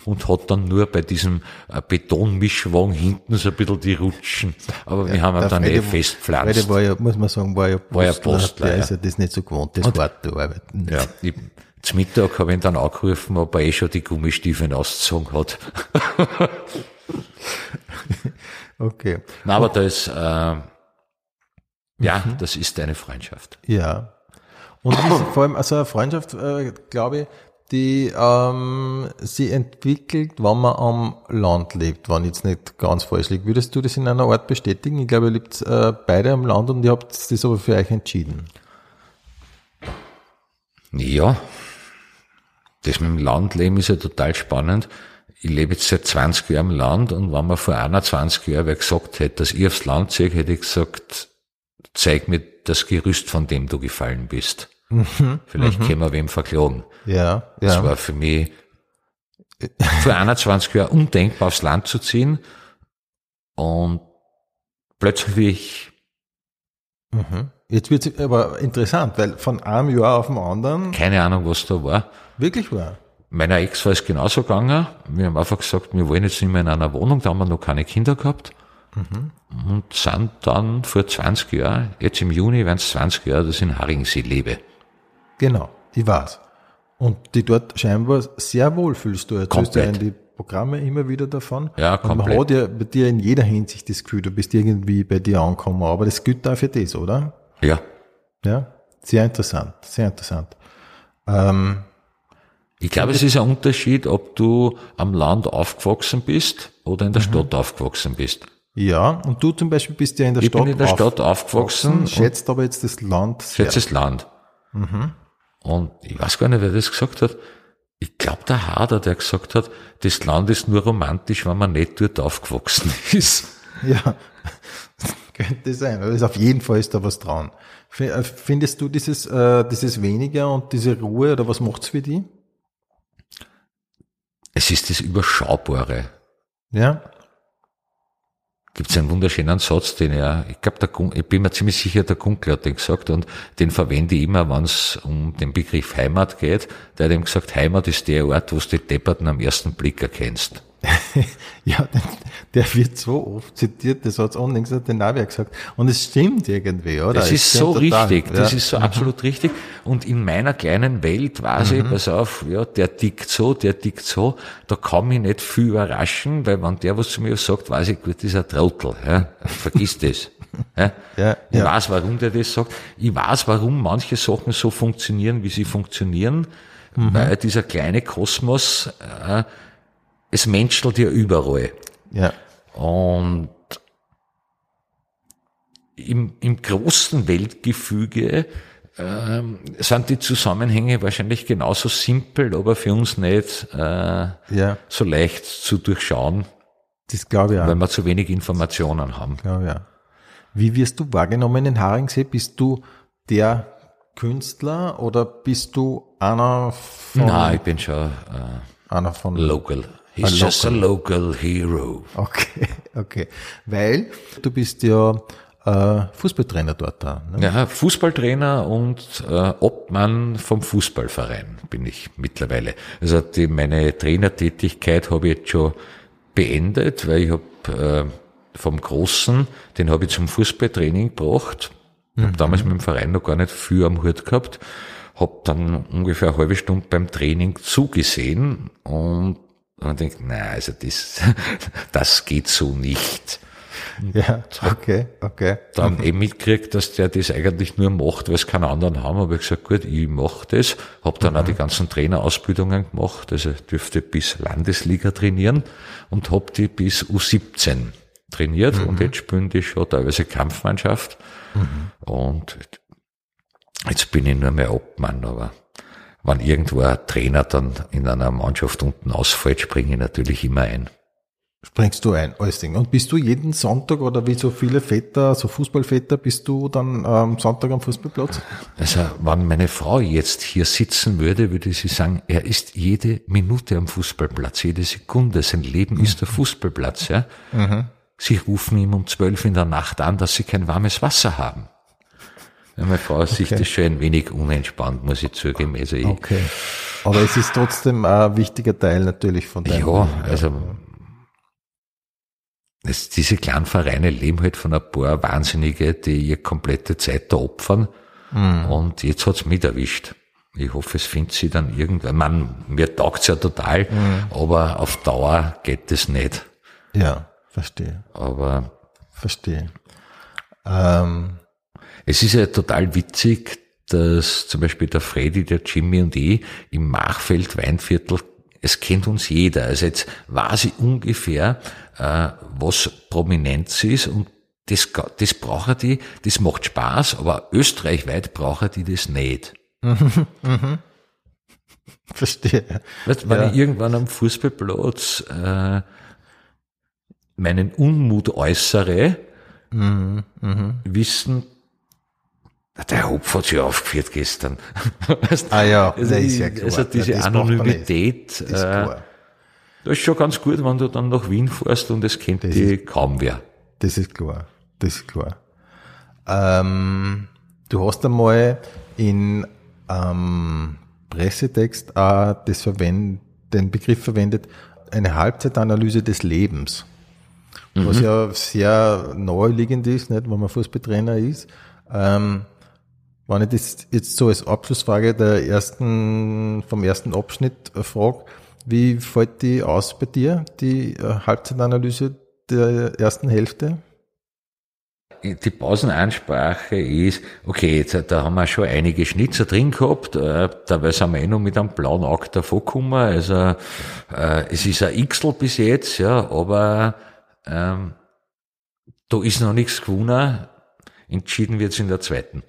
und hat dann nur bei diesem äh, Betonmischwagen hinten so ein bisschen die Rutschen, aber wir haben ihn dann Freddy- eh festpflanzt. Freddy war ja, muss man sagen, war ja War ja Postler. Postler, Der ja. ist ja das nicht so gewohnt, das hart zu arbeiten. Ja, ich, zum Mittag habe ich ihn dann angerufen, ob er eh schon die Gummistiefel ausgezogen hat. Okay. Nein, aber da ist, äh, ja, das ist eine Freundschaft. Ja. Und vor allem also eine Freundschaft, äh, glaube ich, die ähm, sie entwickelt, wenn man am Land lebt, wenn ich jetzt nicht ganz falsch liege. Würdest du das in einer Art bestätigen? Ich glaube, ihr lebt äh, beide am Land und ihr habt das aber für euch entschieden. Ja, das mit dem Landleben ist ja total spannend. Ich lebe jetzt seit 20 Jahren im Land und wenn man vor 21 Jahren wer gesagt hätte, dass ich aufs Land ziehe, hätte ich gesagt, zeig mir das Gerüst, von dem du gefallen bist. Vielleicht können wir wem verklagen. Ja, Das ja. war für mich vor 21 Jahren undenkbar, aufs Land zu ziehen. Und plötzlich, Jetzt wird es aber interessant, weil von einem Jahr auf dem anderen keine Ahnung, was da war. wirklich war. Meiner Ex war es genauso gegangen. Wir haben einfach gesagt, wir wollen jetzt nicht mehr in einer Wohnung, da haben wir noch keine Kinder gehabt. Und sind dann vor 20 Jahren, jetzt im Juni werden es 20 Jahre, dass ich in Haringsee lebe. Genau, ich weiß. Und die dort scheinbar sehr wohl fühlst du. Erzählst du ja in Komplett. die Programme immer wieder davon. Ja, Und man komplett. hat ja bei dir in jeder Hinsicht das Gefühl, du bist irgendwie bei dir angekommen. Aber das gilt auch für das, oder? Ja, Ja, sehr interessant, sehr interessant. Ähm, ich glaube, es ist ein Unterschied, ob du am Land aufgewachsen bist oder in der Stadt aufgewachsen bist. ja, und du zum Beispiel bist ja in der Ich Stadt bin in der Stadt aufgewachsen und schätzt aber jetzt das Land sehr. schätze das Land. Und ich weiß gar nicht, wer das gesagt hat. ich glaube, der Hader, der gesagt hat, das Land ist nur romantisch, wenn man nicht dort aufgewachsen ist. Ja, könnte sein. Also auf jeden Fall ist da was dran. Äh, findest du dieses, äh, dieses weniger und diese Ruhe oder was macht's für die? Es ist das Überschaubare. Ja. Gibt es einen wunderschönen Satz, den er, ich glaube, ich bin mir ziemlich sicher, der Kunkler hat den gesagt und den verwende ich immer, wenn es um den Begriff Heimat geht. Der hat ihm gesagt, Heimat ist der Ort, wo du die Depperten am ersten Blick erkennst. ja, der wird so oft zitiert, das hat's unlängst den Navi gesagt. Und es stimmt irgendwie, oder? Das ist so total. richtig, das ja. ist so mhm. absolut richtig. Und in meiner kleinen Welt weiß mhm. ich, pass auf, ja, der tickt so, der tickt so, da kann mich nicht viel überraschen, weil wenn der was zu mir sagt, weiß ich, gut, das ist ein Trottel, ja, vergiss das. Ja? ja ich ja. weiß, warum der das sagt. Ich weiß, warum manche Sachen so funktionieren, wie sie funktionieren, mhm. weil dieser kleine Kosmos, äh, es menschelt ja überall. Ja. Und im, im großen Weltgefüge ähm, sind die Zusammenhänge wahrscheinlich genauso simpel, aber für uns nicht äh, ja. so leicht zu durchschauen. Das glaube ich auch. Weil wir zu wenig Informationen haben. Glaube ja. Wie wirst du wahrgenommen in Haringsee? Bist du der Künstler oder bist du einer von... Nein, ich bin schon äh, einer von Local. He's a just local. a local hero. Okay, okay. Weil du bist ja äh, Fußballtrainer dort da. Ne? Ja, Fußballtrainer und äh, Obmann vom Fußballverein bin ich mittlerweile. Also die, meine Trainertätigkeit habe ich jetzt schon beendet, weil ich habe äh, vom Großen, den habe ich zum Fußballtraining gebracht. Ich habe mhm. damals mit dem Verein noch gar nicht viel am Hut gehabt. Hab dann ungefähr eine halbe Stunde beim Training zugesehen und und man denkt, na, also das, das geht so nicht. Ja, okay, okay. Dann eben mitgekriegt, dass der das eigentlich nur macht, weil es keine anderen haben. Aber ich gesagt, gut, ich mache das. Hab dann mhm. auch die ganzen Trainerausbildungen gemacht. Also dürfte bis Landesliga trainieren und hab die bis U17 trainiert. Mhm. Und jetzt spielen die schon teilweise Kampfmannschaft. Mhm. Und jetzt bin ich nur mehr Obmann, aber wenn irgendwo ein Trainer dann in einer Mannschaft unten ausfällt, springe ich natürlich immer ein. Springst du ein, alles Ding. Und bist du jeden Sonntag oder wie so viele Väter, so Fußballväter, bist du dann am ähm, Sonntag am Fußballplatz? Also, wenn meine Frau jetzt hier sitzen würde, würde sie sagen, er ist jede Minute am Fußballplatz, jede Sekunde. Sein Leben mhm. ist der Fußballplatz, ja. Mhm. Sie rufen ihm um zwölf in der Nacht an, dass sie kein warmes Wasser haben. Ja, meine Frau okay. sieht das schon ein wenig unentspannt, muss ich zugeben. Also ich, okay. Aber es ist trotzdem ein wichtiger Teil natürlich von deinem Ja, also es, diese kleinen Vereine leben halt von ein paar Wahnsinnige, die ihre komplette Zeit da opfern. Mhm. Und jetzt hat's mich erwischt. Ich hoffe, es findet sie dann irgendwann. Man, mir taugt's ja total, mhm. aber auf Dauer geht das nicht. Ja, verstehe. Aber verstehe. Ähm, es ist ja total witzig, dass zum Beispiel der Freddy, der Jimmy und ich im Machfeld Weinviertel, es kennt uns jeder. Also jetzt weiß ich ungefähr, äh, was Prominenz ist und das, das brauchen die, das macht Spaß, aber österreichweit brauchen die das nicht. Verstehe. Weißt, wenn ja. ich irgendwann am Fußballplatz äh, meinen Unmut äußere, mhm. Mhm. wissen der Hopf hat sich aufgeführt gestern. ah ja, also, ist ja klar. Also diese ja, Anonymität, ist, ist äh, das ist schon ganz gut, wenn du dann nach Wien fährst und es kennt das die ist, kaum wer. Das ist klar, das ist klar. Ähm, du hast einmal in ähm, Pressetext äh, das verwend, den Begriff verwendet, eine Halbzeitanalyse des Lebens. Mhm. Was ja sehr naheliegend ist, nicht, wenn man Fußballtrainer ist. Ähm, wenn ich das jetzt so als Abschlussfrage der ersten, vom ersten Abschnitt frage, wie fällt die aus bei dir, die äh, Halbzeitanalyse der ersten Hälfte? Die Pausenansprache ist, okay, jetzt, da haben wir schon einige Schnitzer drin gehabt, äh, dabei sind wir eh noch mit einem blauen Auge davor gekommen, also äh, es ist ein Xl bis jetzt, ja, aber ähm, da ist noch nichts gewonnen, entschieden wird's in der zweiten.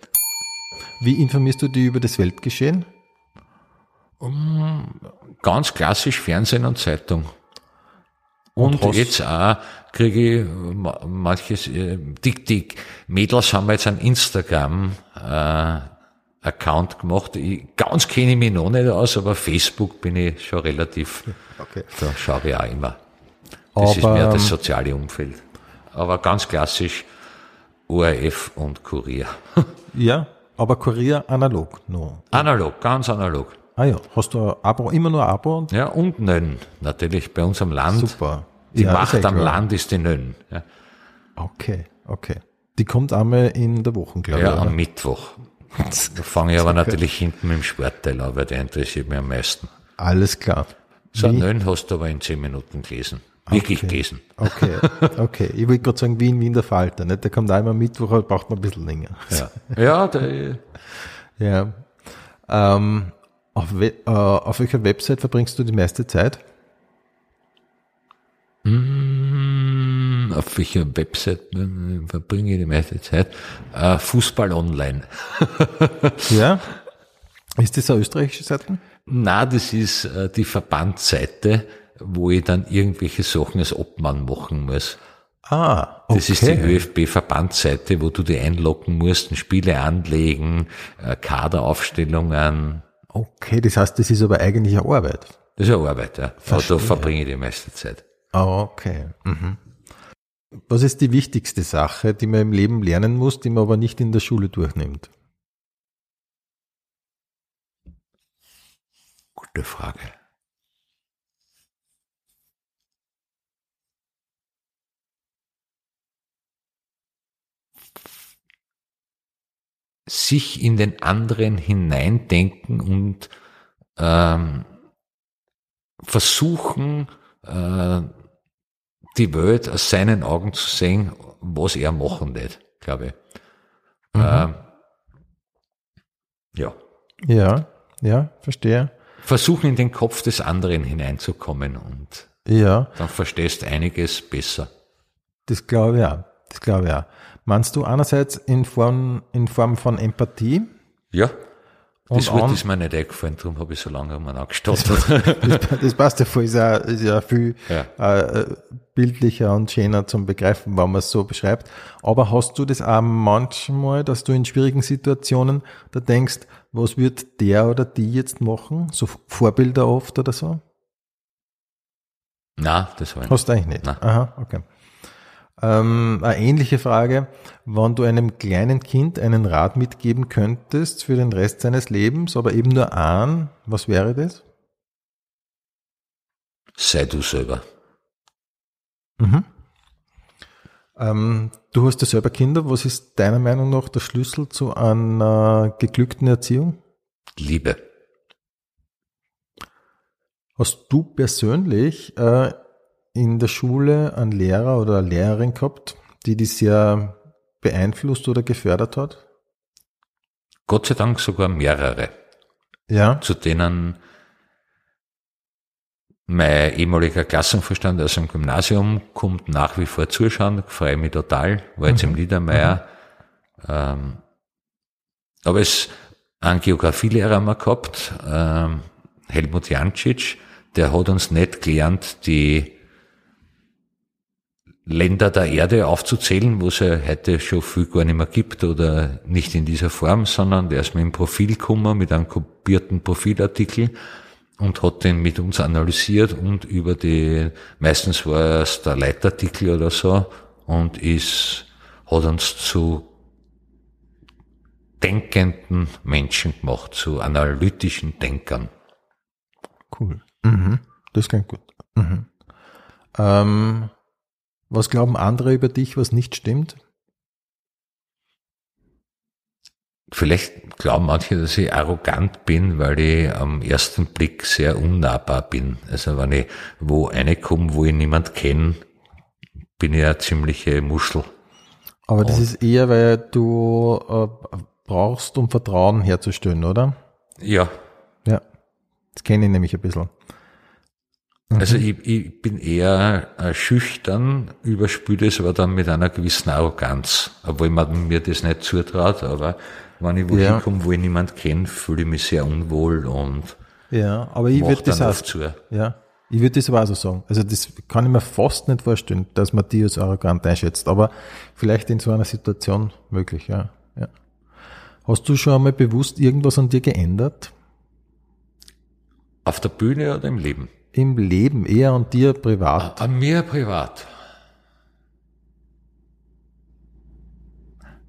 Wie informierst du dich über das Weltgeschehen? Ganz klassisch Fernsehen und Zeitung. Und, hast- jetzt auch kriege ich ma- manches, äh, die, die Mädels haben jetzt einen Instagram äh, gemacht. Ich, ganz kenne ich mich noch nicht aus, aber Facebook bin ich schon relativ, Okay. da schaue ich auch immer. Das ist Aber, mehr das ähm, soziale Umfeld. Aber ganz klassisch ORF und Kurier. Ja, aber Kurier analog, no. analog, ganz analog. Ah ja, hast du ein Abo, immer nur ein Abo und Ja, und Nönn, natürlich bei uns am Land. super. Die Ja, Macht am klar. Land ist die Nönn. Ja, Okay, okay. Die kommt einmal in der Woche, glaube ich. ja am Mittwoch. Da fange ich aber natürlich hinten mit dem Sportteil an, weil der interessiert mich am meisten. Alles klar. So Wie- Nönn hast du aber in zehn Minuten gelesen. Wirklich Okay. gelesen. Okay, okay. Ich wollte gerade sagen, wie in Wien der Falter. Nicht? Der kommt einmal Mittwoch, aber braucht man ein bisschen länger. Ja, ja der, Ja. Ähm, auf, we äh, auf welcher Website verbringst du die meiste Zeit? mm, auf welcher Website äh, verbringe ich die meiste Zeit? Äh, Fußball online. Ja. Ist das eine österreichische Seite? Na, das ist äh, die Verbandsseite, wo ich dann irgendwelche Sachen als Obmann machen muss. Ah, okay. Das ist die ÖFB-Verbandsseite, wo du dich einloggen musst, und Spiele anlegen, äh, Kaderaufstellungen. Okay, das heißt, das ist aber eigentlich eine Arbeit. Das ist eine Arbeit, ja. Aber da Verstehe. verbringe ich die meiste Zeit. Ah, Okay. Mhm. Was ist die wichtigste Sache, die man im Leben lernen muss, die man aber nicht in der Schule durchnimmt? Gute Frage. Sich in den anderen hineindenken und ähm, versuchen, äh, die Welt aus seinen Augen zu sehen, was er machen wird, glaube ich. Ähm, ja. Ja, ja, verstehe. Versuchen in den Kopf des anderen hineinzukommen und Ja, dann verstehst du einiges besser. das glaube ich auch. Das glaube ich auch. Meinst du einerseits in Form, in Form von Empathie? Ja. Das Und Wort ist mir nicht eingefallen, darum habe ich so lange mal angestottert. Das, das passt ja voll, ist ja, ist ja viel Ja. äh, bildlicher und schöner zum Begreifen, wenn man es so beschreibt. Aber hast du das auch manchmal, dass du in schwierigen Situationen da denkst, was wird der oder die jetzt machen? So Vorbilder oft oder so? Na, das war nicht. Hast du eigentlich nicht? Nein. Aha, okay. Ähm, eine ähnliche Frage, wenn du einem kleinen Kind einen Rat mitgeben könntest für den Rest seines Lebens, aber eben nur einen, was wäre das? Sei du selber. Mhm. Ähm, du hast ja selber Kinder. Was ist deiner Meinung nach der Schlüssel zu einer geglückten Erziehung? Liebe. Hast du persönlich äh, in der Schule einen Lehrer oder eine Lehrerin gehabt, die dich sehr beeinflusst oder gefördert hat? Gott sei Dank sogar mehrere, Ja. zu denen mein ehemaliger Klassenvorstand aus dem Gymnasium kommt nach wie vor zuschauen, freue ich mich total, war jetzt im Liedermeier. Ähm, aber es einen Geografielehrer haben wir gehabt, ähm, Helmut Jancic, der hat uns nicht gelernt, die Länder der Erde aufzuzählen, wo es ja heute schon viel gar nicht mehr gibt oder nicht in dieser Form, sondern der ist mit dem Profil gekommen, mit einem kopierten Profilartikel und hat den mit uns analysiert und über die, meistens war es der Leitartikel oder so und ist, hat uns zu denkenden Menschen gemacht, zu analytischen Denkern. Cool. Mhm. Das klingt gut. Mhm. Ähm, was glauben andere über dich, was nicht stimmt? Vielleicht glauben manche, dass ich arrogant bin, weil ich am ersten Blick sehr unnahbar bin. Also wenn ich wo reinkomme, wo ich niemand kenne, bin ich eine ziemliche Muschel. Aber das ist eher, weil du äh, brauchst, um Vertrauen herzustellen, oder? Ja, Ja. Das kenne ich nämlich ein bisschen. Also ich, ich bin eher äh, schüchtern, überspüle es aber dann mit einer gewissen Arroganz. Obwohl man mir das nicht zutraut, aber wenn ich wo Ja. hinkomme, wo ich niemand kenne, fühle ich mich sehr unwohl und Ja, aber ich würde das auch, zu. ja, ich würde das aber auch so sagen. Also das kann ich mir fast nicht vorstellen, dass man die als arrogant einschätzt, aber vielleicht in so einer Situation möglich, ja. ja. Hast du schon einmal bewusst irgendwas an dir geändert? Auf der Bühne oder im Leben? Im Leben, eher an dir privat? An mir privat.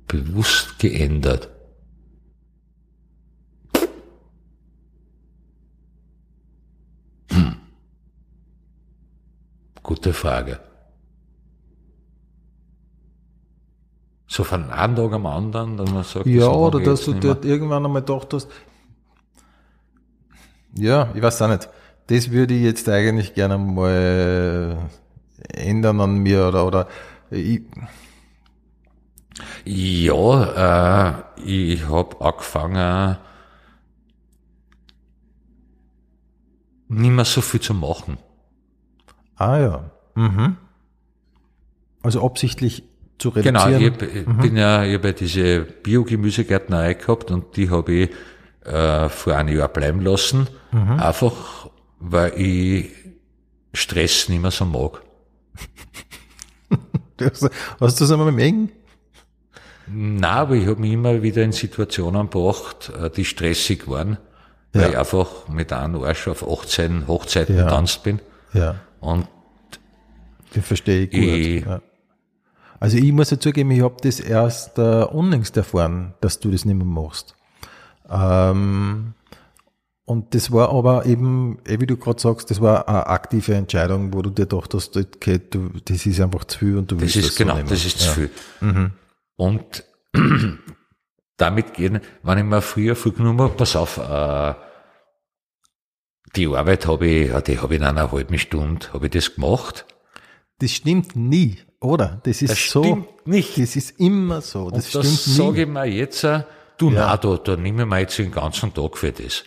Bewusst geändert. Hm. Gute Frage. So von einem Tag am anderen, dass man sagt, Ja, oder dass du dir irgendwann einmal gedacht hast, ja, ich weiß auch nicht. Das würde ich jetzt eigentlich gerne mal ändern an mir oder, oder ich, Ja, äh, ich habe angefangen, nicht mehr so viel zu machen. ah ja, mhm. Also absichtlich zu Genau, reduzieren. ich, hab, ich bin ja, ich habe ja diese Bio-Gemüsegärtnerei gehabt und die habe ich äh, vor einem Jahr bleiben lassen, einfach weil ich Stress nicht mehr so mag. Hast, du das einmal mögen? Na, aber ich habe mich immer wieder in Situationen gebracht, äh, die stressig waren, weil Ja. ich einfach mit einem Arsch auf 18 Hochzeiten Ja. getanzt bin. Ja, Und das verstehe ich gut. Ich- ja. Also ich muss ja zugeben, ich habe das erst äh, unlängst erfahren, dass du das nicht mehr machst. Ähm, und das war aber eben, eh wie du gerade sagst, das war eine aktive Entscheidung, wo du dir gedacht hast, okay, du, das ist einfach zu viel und du Das willst ist das genau, so das ist zu ja. viel. Mhm. Und damit gehen, wenn ich mir früher vorgenommen habe, pass auf, äh, die Arbeit habe ich, ja, die habe ich in einer halben Stunde, habe ich das gemacht. Das stimmt nie, oder? Das ist Das so. stimmt nicht. Das ist immer so. Das Und das stimmt sage nie. ich mir jetzt, äh, du, Ja. na, da, da nehme ich mir jetzt den ganzen Tag für das.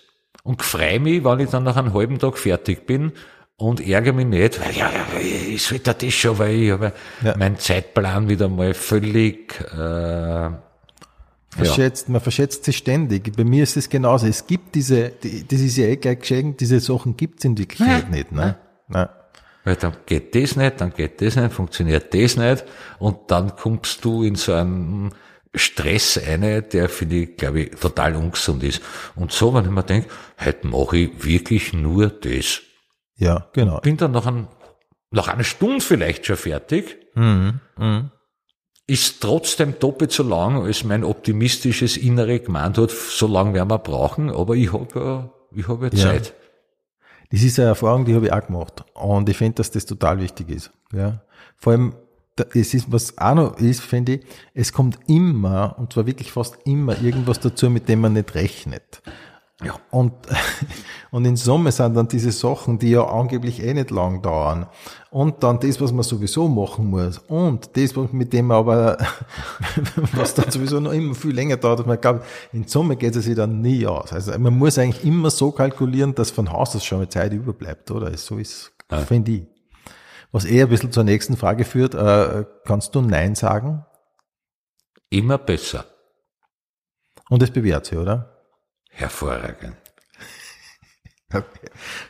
Und freue mich, wenn ich dann nach einem halben Tag fertig bin und ärgere mich nicht, weil, ja, ja, ich sollte das schon, weil ich habe Ja. meinen Zeitplan wieder mal völlig, äh, Verschätzt, man verschätzt sich ständig. Bei mir ist es genauso. Es gibt diese, die, das ist ja eh gleich geschehen, diese Sachen gibt es in Wirklichkeit nicht. Ne? Nein. Weil dann geht das nicht, dann geht das nicht, funktioniert das nicht und dann kommst du in so einen Stress eine, der finde ich, glaube ich, total ungesund ist. Und so, wenn ich mir denke, heute mache ich wirklich nur das. Ja, genau. Bin dann nach, ein, nach einer Stunde vielleicht schon fertig, Mhm. Mhm. ist trotzdem doppelt so lang, als mein optimistisches Innere gemeint hat, so lange werden wir brauchen, aber ich habe ja, ich habe ja Ja. Zeit. Das ist eine Erfahrung, die habe ich auch gemacht. Und ich finde, dass das total wichtig ist. Ja. Vor allem, es ist, was auch noch ist, finde ich, es kommt immer, und zwar wirklich fast immer, irgendwas dazu, mit dem man nicht rechnet. Ja. Und, und in Summe sind dann diese Sachen, die ja angeblich eh nicht lang dauern. Und dann das, was man sowieso machen muss. Und das, was mit dem man aber, was dann sowieso noch immer viel länger dauert, als man glaubt, in Summe geht es sich dann nie aus. Also man muss eigentlich immer so kalkulieren, dass von Haus aus schon mal Zeit überbleibt, oder? So ist, Ja. finde ich. Was eher ein bisschen zur nächsten Frage führt, äh, kannst du Nein sagen? Immer besser. Und es bewährt sich, oder? Hervorragend.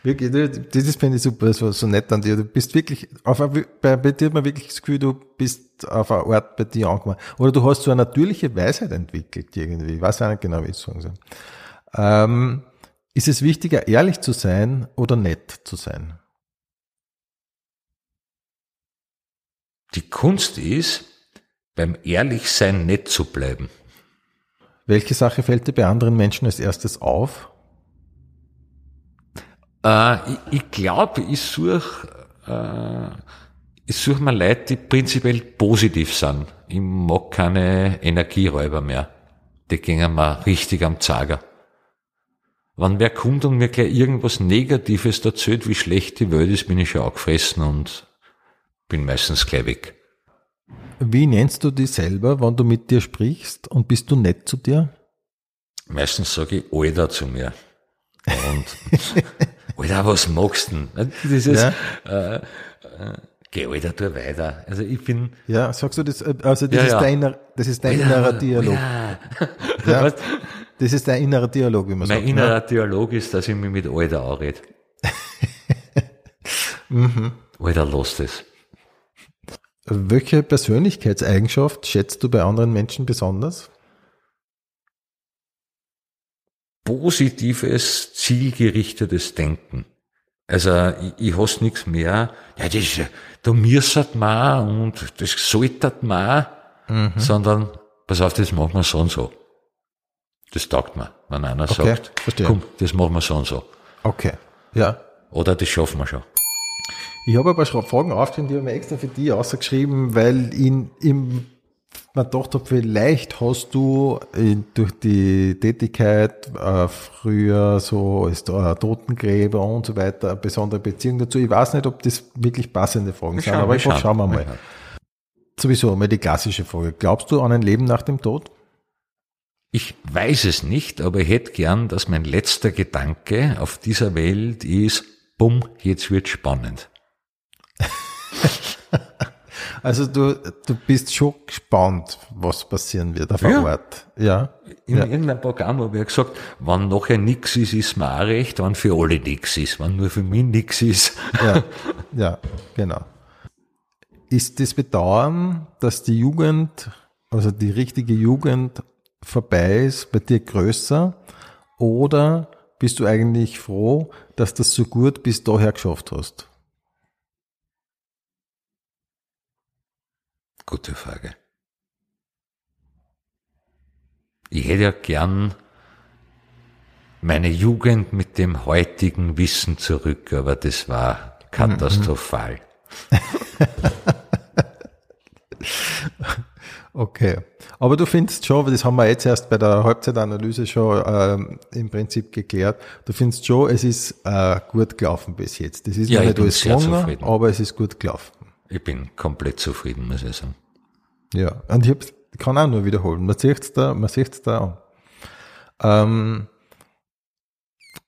Wirklich, du- das finde ich super, das war so nett an dir. Du bist wirklich, auf, bei, bei dir hat man wirklich das Gefühl, du bist auf einer Art bei dir angekommen. Oder du hast so eine natürliche Weisheit entwickelt irgendwie. Ich weiß auch nicht genau, wie ich es sagen soll. Ähm, ist es wichtiger, ehrlich zu sein oder nett zu sein? Die Kunst ist, beim Ehrlichsein nett zu bleiben. Welche Sache fällt dir bei anderen Menschen als erstes auf? Äh, ich ich glaube, ich suche äh, ich such mir Leute, die prinzipiell positiv sind. Ich mag keine Energieräuber mehr. Die gehen mir richtig am Zager. Wenn wer kommt und mir gleich irgendwas Negatives erzählt, wie schlecht die Welt ist, bin ich schon angefressen und bin meistens gleich weg. Wie nennst du dich selber, wenn du mit dir sprichst und bist du nett zu dir? Meistens sage ich Alter zu mir. Und Alter, was magst du denn? Dieses, Ja. äh, äh, geh Alter, tu weiter. Also ich bin, Ja, sagst du das? äh, Also das Ja, ist ja. dein, das ist dein innerer Dialog. Ja. Ja. Das ist dein innerer Dialog, wie man Mein sagt. innerer ne? Dialog ist, dass ich mich mit Alter anrede. Mhm. Alter, lass das. Welche Persönlichkeitseigenschaft schätzt du bei anderen Menschen besonders? Positives, zielgerichtetes Denken. Also, ich, ich hasse nichts mehr. Ja, das, da müsstet man und das solltet man, Mhm. sondern, pass auf, das machen wir so und so. Das taugt mir, wenn einer Okay, sagt, verstehe. komm, das machen wir so und so. Okay, ja. Oder das schaffen wir schon. Ich habe ein paar Fragen aufgeschrieben, die habe ich extra für die ausgeschrieben, weil in, im, man gedacht habe, vielleicht hast du in, durch die Tätigkeit äh, früher so als äh, Totengräber und so weiter eine besondere Beziehung dazu. Ich weiß nicht, ob das wirklich passende Fragen sind, schauen, aber wir einfach schauen. wir mal. Sowieso mal die klassische Frage. Glaubst du an ein Leben nach dem Tod? Ich weiß es nicht, aber ich hätte gern, dass mein letzter Gedanke auf dieser Welt ist, bumm, jetzt wird spannend. Also du, du bist schon gespannt, was passieren wird auf Ja. der Ort. Ja. In Ja. irgendeinem Programm habe ich gesagt, wenn nachher nix ist, ist mir auch recht, wenn für alle nix ist. Wenn nur für mich nix ist. Ja, ja, genau. Ist das Bedauern, dass die Jugend, also die richtige Jugend vorbei ist, bei dir größer? Oder bist du eigentlich froh, dass das so gut bis daher geschafft hast? Gute Frage. Ich hätte ja gern meine Jugend mit dem heutigen Wissen zurück, aber das war katastrophal. Okay. Aber du findest schon, das haben wir jetzt erst bei der Halbzeitanalyse schon ähm, im Prinzip geklärt, du findest schon, es ist äh, gut gelaufen bis jetzt. Das ist Ja, nicht alles gelungen, aber es ist gut gelaufen. Ich bin komplett zufrieden, muss ich sagen. Ja, und ich hab's, kann auch nur wiederholen. Man sieht's da, man sieht's da an. Ähm,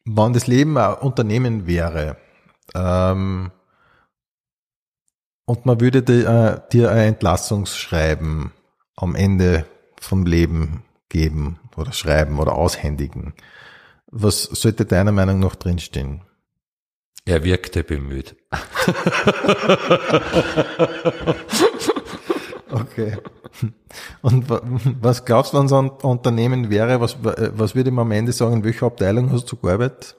wenn das Leben ein Unternehmen wäre, ähm, und man würde dir, äh, dir ein Entlassungsschreiben am Ende vom Leben geben oder schreiben oder aushändigen, was sollte deiner Meinung nach drinstehen? Er wirkte bemüht. Okay. Und wa- was glaubst du, wenn so ein Unternehmen wäre, was, was würde man am Ende sagen, in welcher Abteilung hast du gearbeitet?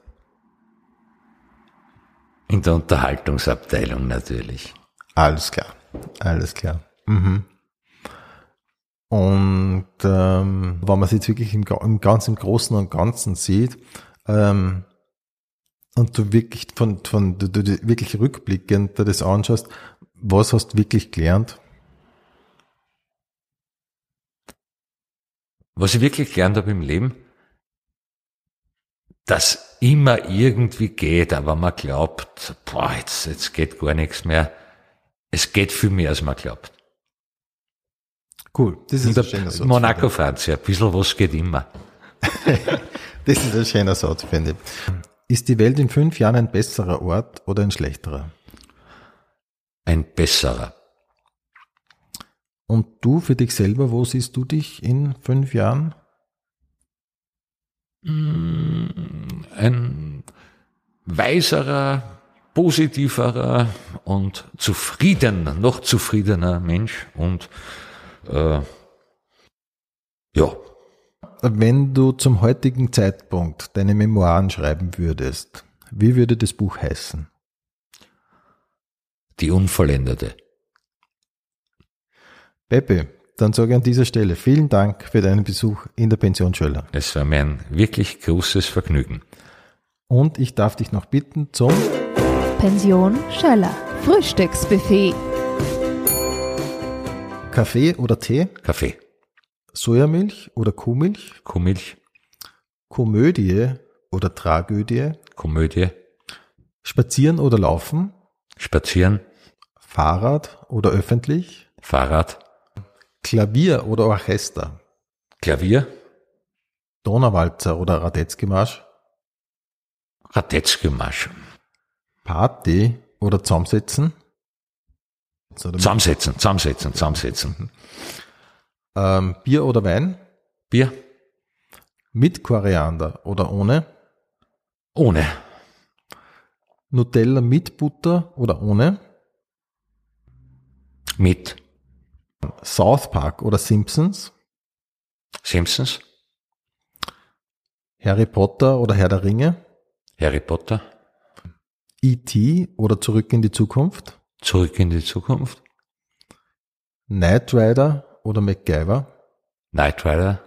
In der Unterhaltungsabteilung natürlich. Alles klar, alles klar. Mhm. Und ähm, wenn man es jetzt wirklich im, im ganz im Großen und Ganzen sieht, ähm, und du wirklich von, von du, du wirklich rückblickend dir das anschaust, was hast du wirklich gelernt? Was ich wirklich gelernt habe im Leben, dass immer irgendwie geht, aber man glaubt, boah, jetzt, jetzt geht gar nichts mehr. Es geht viel mehr, als man glaubt. Cool, das ist ein In schöner Satz. Monaco, Franz, ja, ein bisschen was geht immer. Das ist ein schöner Satz, finde ich. Ist die Welt in fünf Jahren ein besserer Ort oder ein schlechterer? Ein besserer. Und du für dich selber, wo siehst du dich in fünf Jahren? Ein weiserer, positiverer und zufriedener, noch zufriedener Mensch und äh, ja, Wenn du zum heutigen Zeitpunkt deine Memoiren schreiben würdest, wie würde das Buch heißen? die Unvollendete. Pepe, dann sage ich an dieser Stelle vielen Dank für deinen Besuch in der Pension Schöller. Es war mir ein wirklich großes Vergnügen. Und ich darf dich noch bitten zum Pension Schöller. Frühstücksbuffet. Kaffee oder Tee, Kaffee, Sojamilch oder Kuhmilch, Kuhmilch, Komödie oder Tragödie, Komödie, Spazieren oder Laufen, Spazieren, Fahrrad oder öffentlich, Fahrrad, Klavier oder Orchester, Klavier, Donauwalzer oder Radetzkymarsch, Radetzkymarsch, Party oder Zusammensetzen, oder zusammensetzen, zusammensetzen, zusammensetzen. ähm, Bier oder Wein, Bier, Mit Koriander oder ohne? Ohne. Nutella mit Butter oder ohne? Mit. South Park oder Simpsons? Simpsons. Harry Potter oder Herr der Ringe? Harry Potter. E.T. oder Zurück in die Zukunft? Zurück in die Zukunft. Knight Rider oder MacGyver? Knight Rider.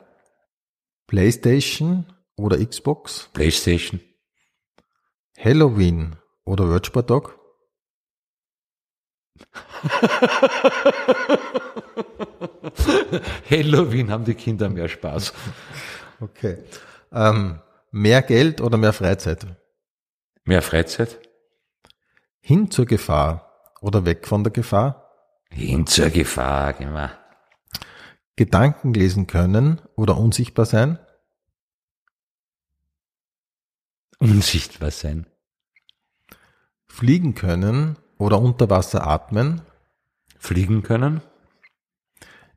PlayStation oder Xbox? Playstation. Halloween oder Virtual Dog? Halloween haben die Kinder mehr Spaß. Okay. Ähm, mehr Geld oder mehr Freizeit? Mehr Freizeit. Hin zur Gefahr oder weg von der Gefahr? Hin zur Gefahr, genau. Gedanken lesen können oder unsichtbar sein? Unsichtbar sein. Fliegen können oder unter Wasser atmen? Fliegen können.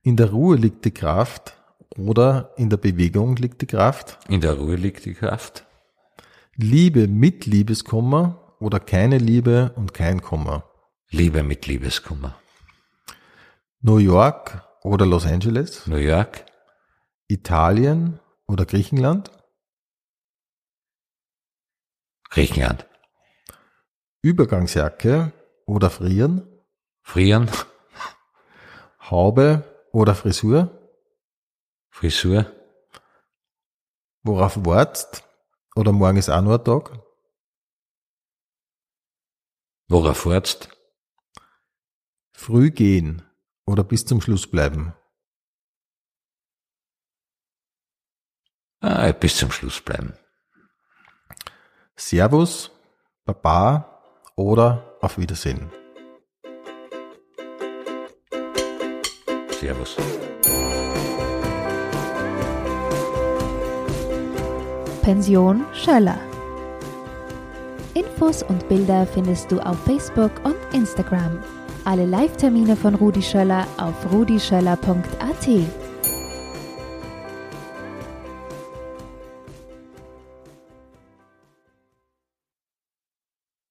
In der Ruhe liegt die Kraft oder in der Bewegung liegt die Kraft? In der Ruhe liegt die Kraft. Liebe mit Liebeskummer oder keine Liebe und kein Kummer? Liebe mit Liebeskummer. New York oder Los Angeles? New York. Italien oder Griechenland? Griechenland. Übergangsjacke oder frieren? Frieren. Haube oder Frisur? Frisur. Worauf wartest? Oder morgen ist auch nur ein Tag? Worauf wartest? Früh gehen oder bis zum Schluss bleiben? Ah, bis zum Schluss bleiben. Servus, Baba oder auf Wiedersehen. Servus. Pension Schöller. Infos und Bilder findest du auf Facebook und Instagram. Alle Live-Termine von Rudi Schöller auf rudischöller.at.